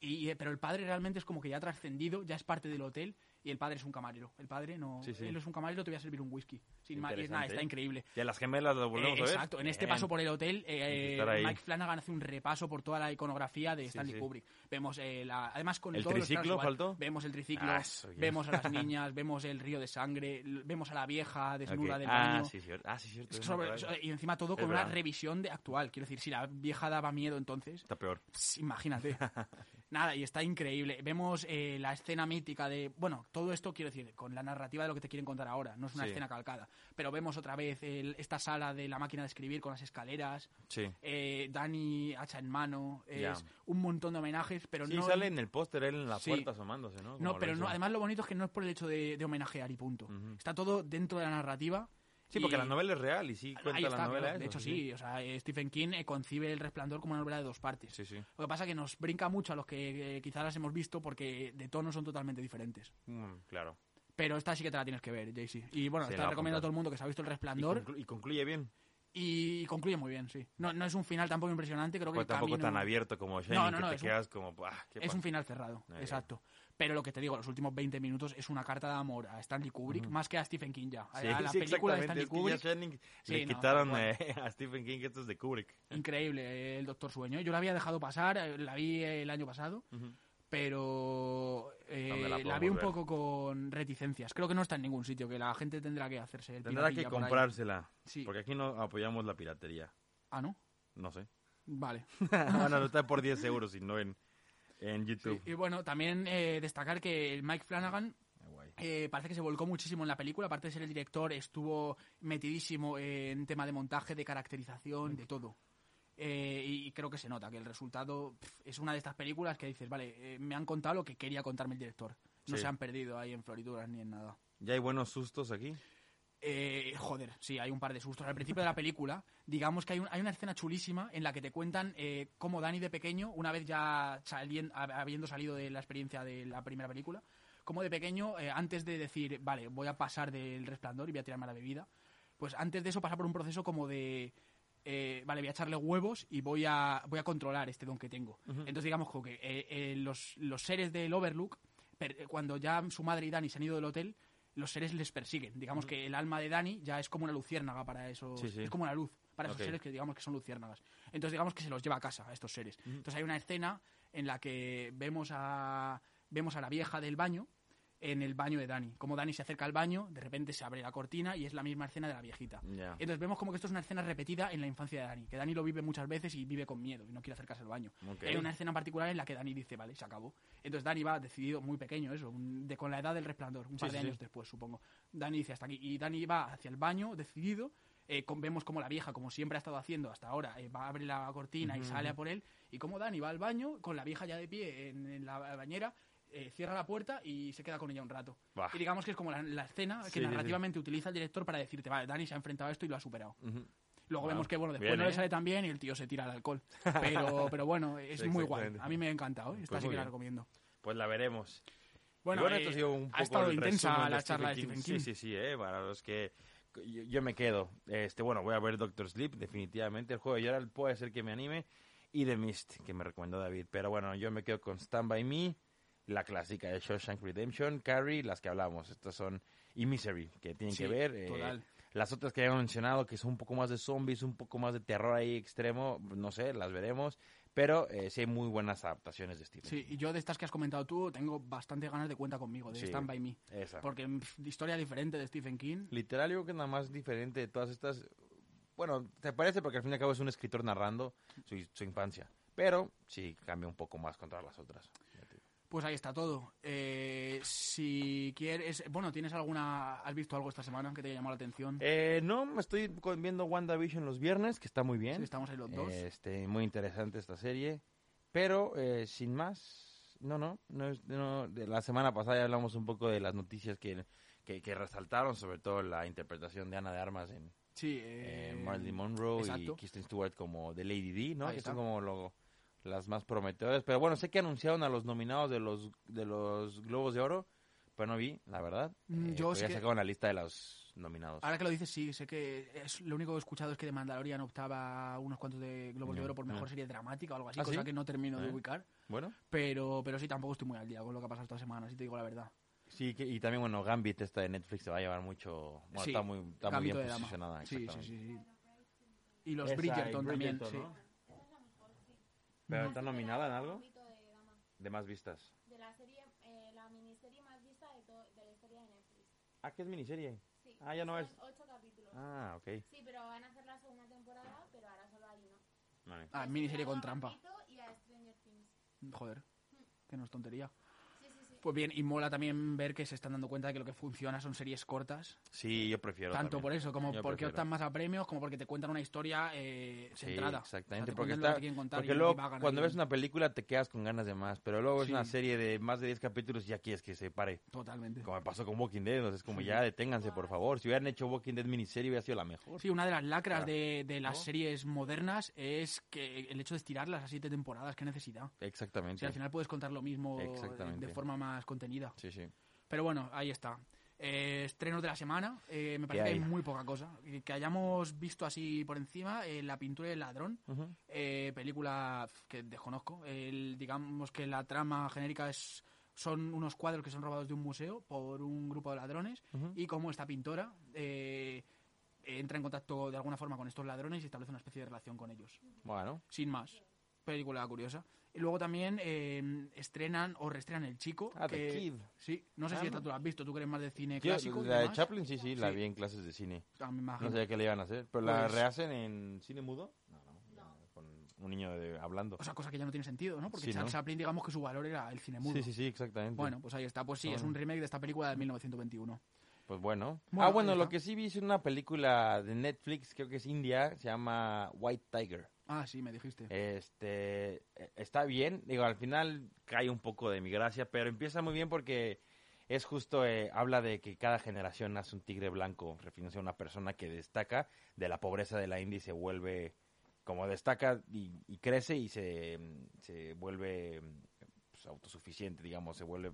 y, eh, pero el padre realmente es como que ya ha trascendido, ya es parte del hotel y el padre es un camarero. El padre no. Sí, sí. Él es un camarero, te voy a servir un whisky. Sin más, es nada, está ¿eh? increíble. Y a las gemelas las volvemos Eh, a ver. Exacto, en este Bien. paso por el hotel, eh, ahí. Mike Flanagan hace un repaso por toda la iconografía de Stanley sí. Kubrick. Vemos, eh, la, además con ¿El todos triciclo faltó? Vemos el triciclo, Ah, vemos a las *laughs* niñas, vemos el río de sangre, vemos a la vieja desnuda Ok. del ah, baño. sí, cierto. Ah, sí, cierto. Es sobre- so- y encima todo Es con una revisión de actual. Quiero decir, si la vieja daba miedo entonces, Está peor. Pss, imagínate. *laughs* Nada, y está increíble. Vemos eh, la escena mítica de. Bueno, todo esto quiero decir, con la narrativa de lo que te quieren contar ahora. No es una Sí. escena calcada. Pero vemos otra vez el- esta sala de la máquina de escribir con las escaleras. Sí. Eh, Dani, hacha en mano. Es un montón de homenajes, pero Sí, no. sale en el póster él en la puerta asomándose, ¿no? Como No, pero no, además lo bonito es que no es por el hecho de, de homenajear y punto. Está todo dentro de la narrativa. Sí, porque y- la novela es real y sí cuenta Ahí está, la novela claro. De hecho, sí. O sea, Stephen King eh, concibe El Resplandor como una novela de dos partes. Sí, sí. Lo que pasa es que nos brinca mucho a los que eh, quizás las hemos visto porque de tono son totalmente diferentes. Mm, claro. Pero esta sí que te la tienes que ver, Jaycee. Y bueno, te la recomiendo a todo el mundo que se ha visto El Y, Resplandor conclu- y concluye bien. Y, concluye muy bien, sí. No, no es un final tampoco impresionante, creo que Pues el tampoco camino- tan abierto como Shining, No, no, que no, te es un- quedas como... "Buah, ¿qué Es pasa?". un final cerrado, exacto. Pero lo que te digo, los últimos 20 minutos es una carta de amor a Stanley Kubrick, más que a Stephen King ya. A Sí, a la *laughs* sí, película de. Stanley Es que Kubrick, Shining Sí, le quitaron eh, a Stephen King estos de Kubrick. increíble eh, el Doctor Sueño. Yo la había dejado pasar, eh, la vi el año pasado, pero eh, ¿Dónde la vi un ver? poco con reticencias. Creo que no está en ningún sitio, que la gente tendrá que hacerse el Tendrá que comprársela. Sí. Porque aquí no apoyamos la piratería. Ah, ¿no? No sé. Vale. *laughs* bueno, no está por 10 euros y no en, en YouTube. Y bueno, también eh, destacar que el Mike Flanagan eh, parece que se volcó muchísimo en la película. Aparte de ser el director, estuvo metidísimo en tema de montaje, de caracterización, de todo. Eh, y creo que se nota que el resultado pf, es una de estas películas que dices, vale, eh, me han contado lo que quería contarme el director. No Sí. se han perdido ahí en florituras ni en nada. ¿Ya hay buenos sustos aquí? Eh, joder, sí, hay un par de sustos. Al principio de la película, digamos que hay, un- hay una escena chulísima en la que te cuentan eh, cómo Dani de pequeño, una vez ya salien- habiendo salido de la experiencia de la primera película, como de pequeño, eh, antes de decir, vale, voy a pasar del resplandor y voy a tirarme a la bebida, pues antes de eso pasa por un proceso como de, eh, vale, voy a echarle huevos y voy a, voy a controlar este don que tengo. Entonces digamos como que eh, eh, los, los seres del Overlook, per- cuando ya su madre y Dani se han ido del hotel, los seres les persiguen. Digamos que el alma de Dani ya es como una luciérnaga para esos. Sí, sí. Es como una luz para esos seres que digamos que son luciérnagas. Entonces digamos que se los lleva a casa a estos seres. Entonces hay una escena en la que vemos a vemos a la vieja del baño en el baño de Dani. Como Dani se acerca al baño, de repente se abre la cortina y es la misma escena de la viejita. Entonces vemos como que esto es una escena repetida en la infancia de Dani, que Dani lo vive muchas veces y vive con miedo y no quiere acercarse al baño. Ok. Hay una escena en particular en la que Dani dice, vale, se acabó. Entonces Dani va decidido, muy pequeño eso, un- de, con la edad del resplandor, un par de sí, años sí. después, supongo. Dani dice hasta aquí. Y Dani va hacia el baño, decidido. eh, con- vemos como la vieja, como siempre ha estado haciendo hasta ahora, eh, va a abrir la cortina y sale a por él. Y como Dani va al baño, con la vieja ya de pie en, en la bañera, eh, cierra la puerta y se queda con ella un rato. Bah. Y digamos que es como la, la escena Sí, que sí, sí. narrativamente utiliza el director para decirte, vale, Dani se ha enfrentado a esto y lo ha superado. Ujú. Luego Wow. vemos que, bueno, después Bien, no le ¿eh? sale tan bien y el tío se tira al alcohol. Pero, *laughs* pero bueno, es Sí, muy guay. A mí me ha encantado. ¿eh? Esta Pues sí que la recomiendo. Pues la veremos. Bueno, bueno, eh, esto ha sido un poco ha estado intensa la charla de Stephen King. Sí, sí, sí, eh, para los que yo, yo me quedo. Este, bueno, voy a ver Doctor Sleep definitivamente. El juego de Gerald puede ser que me anime y The Mist que me recomendó David, pero bueno, yo me quedo con Stand by Me, la clásica de Shawshank Redemption, Carrie, las que hablamos, estas son y Misery que tienen Sí, que ver. eh, total. las otras que habíamos mencionado, que son un poco más de zombies, un poco más de terror ahí extremo, no sé, las veremos. Pero eh, sí hay muy buenas adaptaciones de Stephen Sí, y yo de estas que has comentado tú tengo bastante ganas de cuenta conmigo, de Sí. Stand By Me. Esa. Porque pff, historia diferente de Stephen King. Literal, yo creo que nada más diferente de todas estas. Bueno, te parece porque al fin y al cabo es un escritor narrando su, su infancia. Pero sí cambia un poco más contra las otras. Pues ahí está todo. Eh, si quieres, bueno, ¿tienes alguna, has visto algo esta semana que te haya llamado la atención? Eh, no, me estoy viendo WandaVision los viernes, que está muy bien. Sí, estamos ahí los dos. Este, muy interesante esta serie. Pero, eh, sin más, no, no, no, no, de la semana pasada ya hablamos un poco de las noticias que, que, que resaltaron, sobre todo la interpretación de Ana de Armas en Sí, eh, Marilyn Monroe exacto. y Kristen Stewart como de Lady D, ¿no? Ahí Que son está. como lo- las más prometedoras. Pero bueno, sé que anunciaron a los nominados de los, de los Globos de Oro, pero no vi, la verdad. Mm, Eh, yo sí ya que- sacaron la lista de los nominados. Ahora que lo dices, sí, sé que es, lo único que he escuchado es que de Mandalorian optaba unos cuantos de Globos de Mm, Oro por mejor mm. serie dramática o algo así, ¿Ah, cosa sí? que no termino de Eh. ubicar. Bueno, Pero, pero sí, tampoco estoy muy al día con lo que ha pasado esta semana, si te digo la verdad. sí, que- y también, bueno, Gambit, esta de Netflix, se va a llevar mucho. Bueno, Sí, está muy, está muy bien posicionada. Sí, sí, sí, sí. Y los Esa y Bridgerton también, Bridgerton, sí. ¿Pero está nominada en algo? De más vistas. De la serie, eh, la miniserie más vista de, to- de la historia de Netflix. Ah, ¿qué es miniserie? Sí. Ah, ya no son es- ocho capítulos. Ah, ok. Sí, pero van a hacer la segunda temporada, pero ahora solo hay uno. Vale. Ah, miniserie con a trampa. Y a Stranger Things. Joder, que no es tontería. Sí, sí, sí. Pues bien, y mola también ver que se están dando cuenta de que lo que funciona son series cortas. Sí, yo prefiero. Tanto también. por eso, como Yo porque prefiero. optan más a premios, como porque te cuentan una historia eh, Sí, centrada. exactamente. O sea, porque que está- porque luego, cuando ves una película, te quedas con ganas de más. Pero luego es Sí. una serie de más de 10 capítulos y ya quieres que se pare. Totalmente. Como pasó con Walking Dead. Entonces, como ya deténganse, por favor. Si hubieran hecho Walking Dead miniserie, hubiera sido la mejor. Sí, una de las lacras Claro. de, de las ¿No? series modernas es que el hecho de estirarlas a siete temporadas, qué necesidad. Exactamente. Si al final puedes contar lo mismo Exactamente. de forma más contenida. Sí, sí. Pero bueno, ahí está. Eh, estrenos de la semana. eh, me parece ¿Qué que hay muy poca cosa. Que, que hayamos visto así por encima eh, La pintura del ladrón. Ujú. eh, película que desconozco. El, digamos que la trama genérica es son unos cuadros que son robados de un museo por un grupo de ladrones Ujú. y como esta pintora eh, entra en contacto de alguna forma con estos ladrones y establece una especie de relación con ellos. Bueno. Sin más. Película curiosa. Y luego también eh, estrenan o reestrenan El Chico. Ah, The que- Kid. Sí, no sé Ah, si no. esta tú la has visto, tú eres más de cine Yo, clásico. la de demás. Chaplin, sí, sí, la Sí. vi en clases de cine. Ah, me No sabía qué le iban a hacer. ¿Pero la Pues- rehacen en cine mudo? No, no. Con un niño de- hablando. O sea, cosa que ya no tiene sentido, ¿no? Porque Sí, Charles ¿no? Chaplin, digamos que su valor era el cine mudo. Sí, sí, sí, exactamente. Bueno, pues ahí está. Pues sí, es un remake de esta película de 1921. Pues bueno. Ah, bueno, lo que sí vi es una película de Netflix, creo que es india, se llama White Tiger. Ah, sí, me dijiste. Este, eh, está bien, digo, al final cae un poco de mi gracia, pero empieza muy bien porque es justo, eh, habla de que cada generación nace un tigre blanco, refiriéndose a una persona que destaca de la pobreza de la India y se vuelve, como destaca y, y crece y se, se vuelve pues, autosuficiente, digamos, se vuelve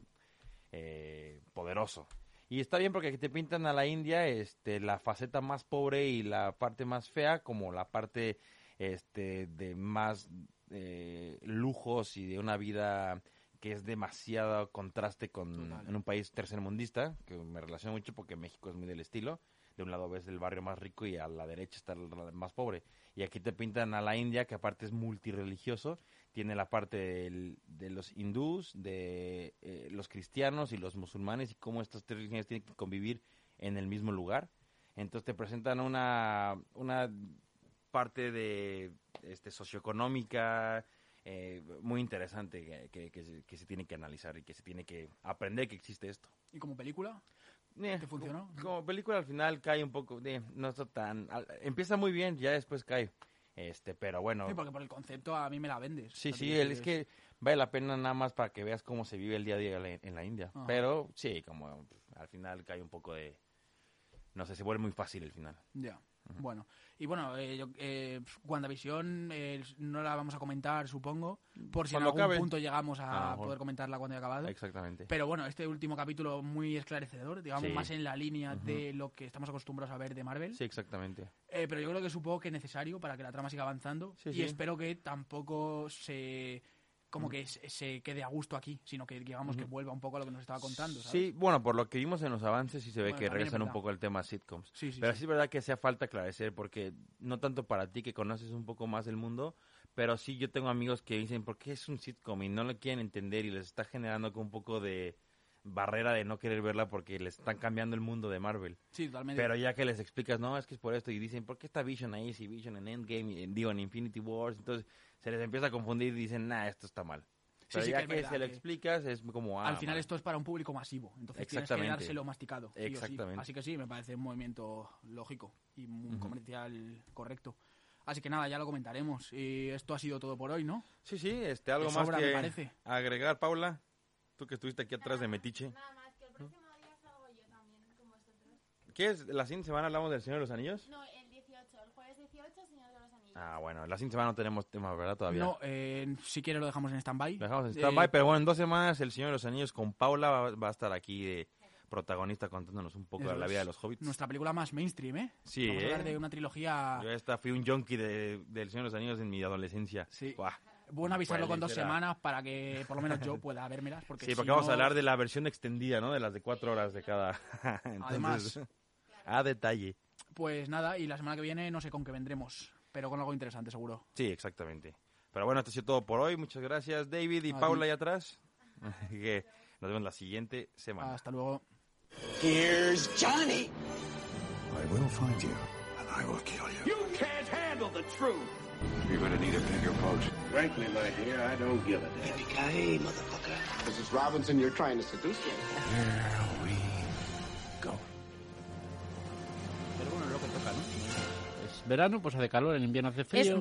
eh, poderoso. Y está bien porque te pintan a la India este, la faceta más pobre y la parte más fea como la parte este, de más eh, lujos y de una vida que es demasiado contraste con Total. en un país tercermundista, que me relaciona mucho porque México es muy del estilo. De un lado ves el barrio más rico y a la derecha está el más pobre. Y aquí te pintan a la India, que aparte es multireligioso, tiene la parte del- de los hindús, de eh, los cristianos y los musulmanes y cómo estas tres religiones tienen que convivir en el mismo lugar. Entonces te presentan una, una parte de este socioeconómica eh, muy interesante que, que- se, que se tiene que analizar y que se tiene que aprender que existe esto. ¿Y como película? Eh, ¿Te funcionó? Como, como película al final cae un poco, eh, no está tan, al- empieza muy bien, ya después cae. Este, pero bueno. Sí, porque por el concepto a mí me la vendes. Sí, sí, el- es que vale la pena nada más para que veas cómo se vive el día a día en la- India. Ajá. Pero sí, como al final cae un poco de... No sé, se vuelve muy fácil el final. Ya. Bueno, y bueno, eh, yo- eh, WandaVision eh, no la vamos a comentar, supongo, por si en algún acabe. punto llegamos A poder comentarla cuando haya acabado. Exactamente. Pero bueno, este último capítulo muy esclarecedor, digamos, Sí. más en la línea de lo que estamos acostumbrados a ver de Marvel. Sí, exactamente. Eh, pero yo creo que supongo que es necesario para que la trama siga avanzando. Sí, y sí. espero que tampoco se como que se, quede a gusto aquí, sino que digamos que vuelva un poco a lo que nos estaba contando. ¿sabes? Sí, bueno, por lo que vimos en los avances sí se ve Bueno, que regresan un poco al tema sitcoms. Sí, sí, pero sí. sí es verdad que hacía falta aclarecer porque no tanto para ti que conoces un poco más el mundo, pero sí yo tengo amigos que dicen, ¿por qué es un sitcom? Y no lo quieren entender y les está generando un poco de barrera de no querer verla porque les están cambiando el mundo de Marvel. Sí, totalmente. Pero ya que les explicas, no, es que es por esto, y dicen, ¿por qué está Vision ahí? Si Vision en Endgame, en- digo, en Infinity Wars, entonces se les empieza a confundir y dicen, nah, esto está mal. Sí, Pero sí ya que es que, verdad se lo que- explicas, es como, ah, Al final vale. esto es para un público masivo, entonces tienes que dárselo masticado. sí sí. Exactamente. Así que sí, me parece un movimiento lógico y un Ujú. comercial correcto. Así que nada, ya lo comentaremos. Y esto ha sido todo por hoy, ¿no? Sí, sí, este, algo más que me parece. agregar, Paula. Tú que estuviste aquí atrás de Metiche. Nada más, que el próximo día salgo yo también con vosotros. ¿Qué es? ¿La siguiente semana hablamos del Señor de los Anillos? No, el 18, el jueves 18, Señor de los Anillos. Ah, bueno, la siguiente semana no tenemos tema, ¿verdad? Todavía. No, eh, si quieres lo dejamos en stand-by. Lo dejamos en Eh, stand-by, pero bueno, en dos semanas el Señor de los Anillos con Paula va, va a estar aquí de protagonista contándonos un poco de la vida de los hobbits. Nuestra película más mainstream, ¿eh? Sí, Vamos a hablar ¿eh? de una trilogía... Yo esta fui un junkie de, del Señor de los Anillos en mi adolescencia. Sí. Buah. Bueno avisarlo Pues con dos será. semanas para que por lo menos yo *laughs* pueda vérmelas. Porque Sí, si porque vamos no- a hablar de la versión extendida, ¿no? De las de cuatro horas de cada. *laughs* Entonces, Además. A detalle. Pues nada, y la semana que viene no sé con qué vendremos, pero con algo interesante seguro. Sí, exactamente. Pero bueno, esto ha sido todo por hoy. Muchas gracias, David y A Paula ahí atrás. *laughs* que nos vemos la siguiente semana. Hasta luego. Here's Johnny. I will find you, and I will kill you. You can't handle the truth. You're gonna need a bigger boat. Frankly, my dear, I don't give a damn. Yippee-ki-yay, motherfucker. Mrs. Robinson, you're trying to seduce me. Here we go. Es verano, pues hace calor, en invierno hace frío.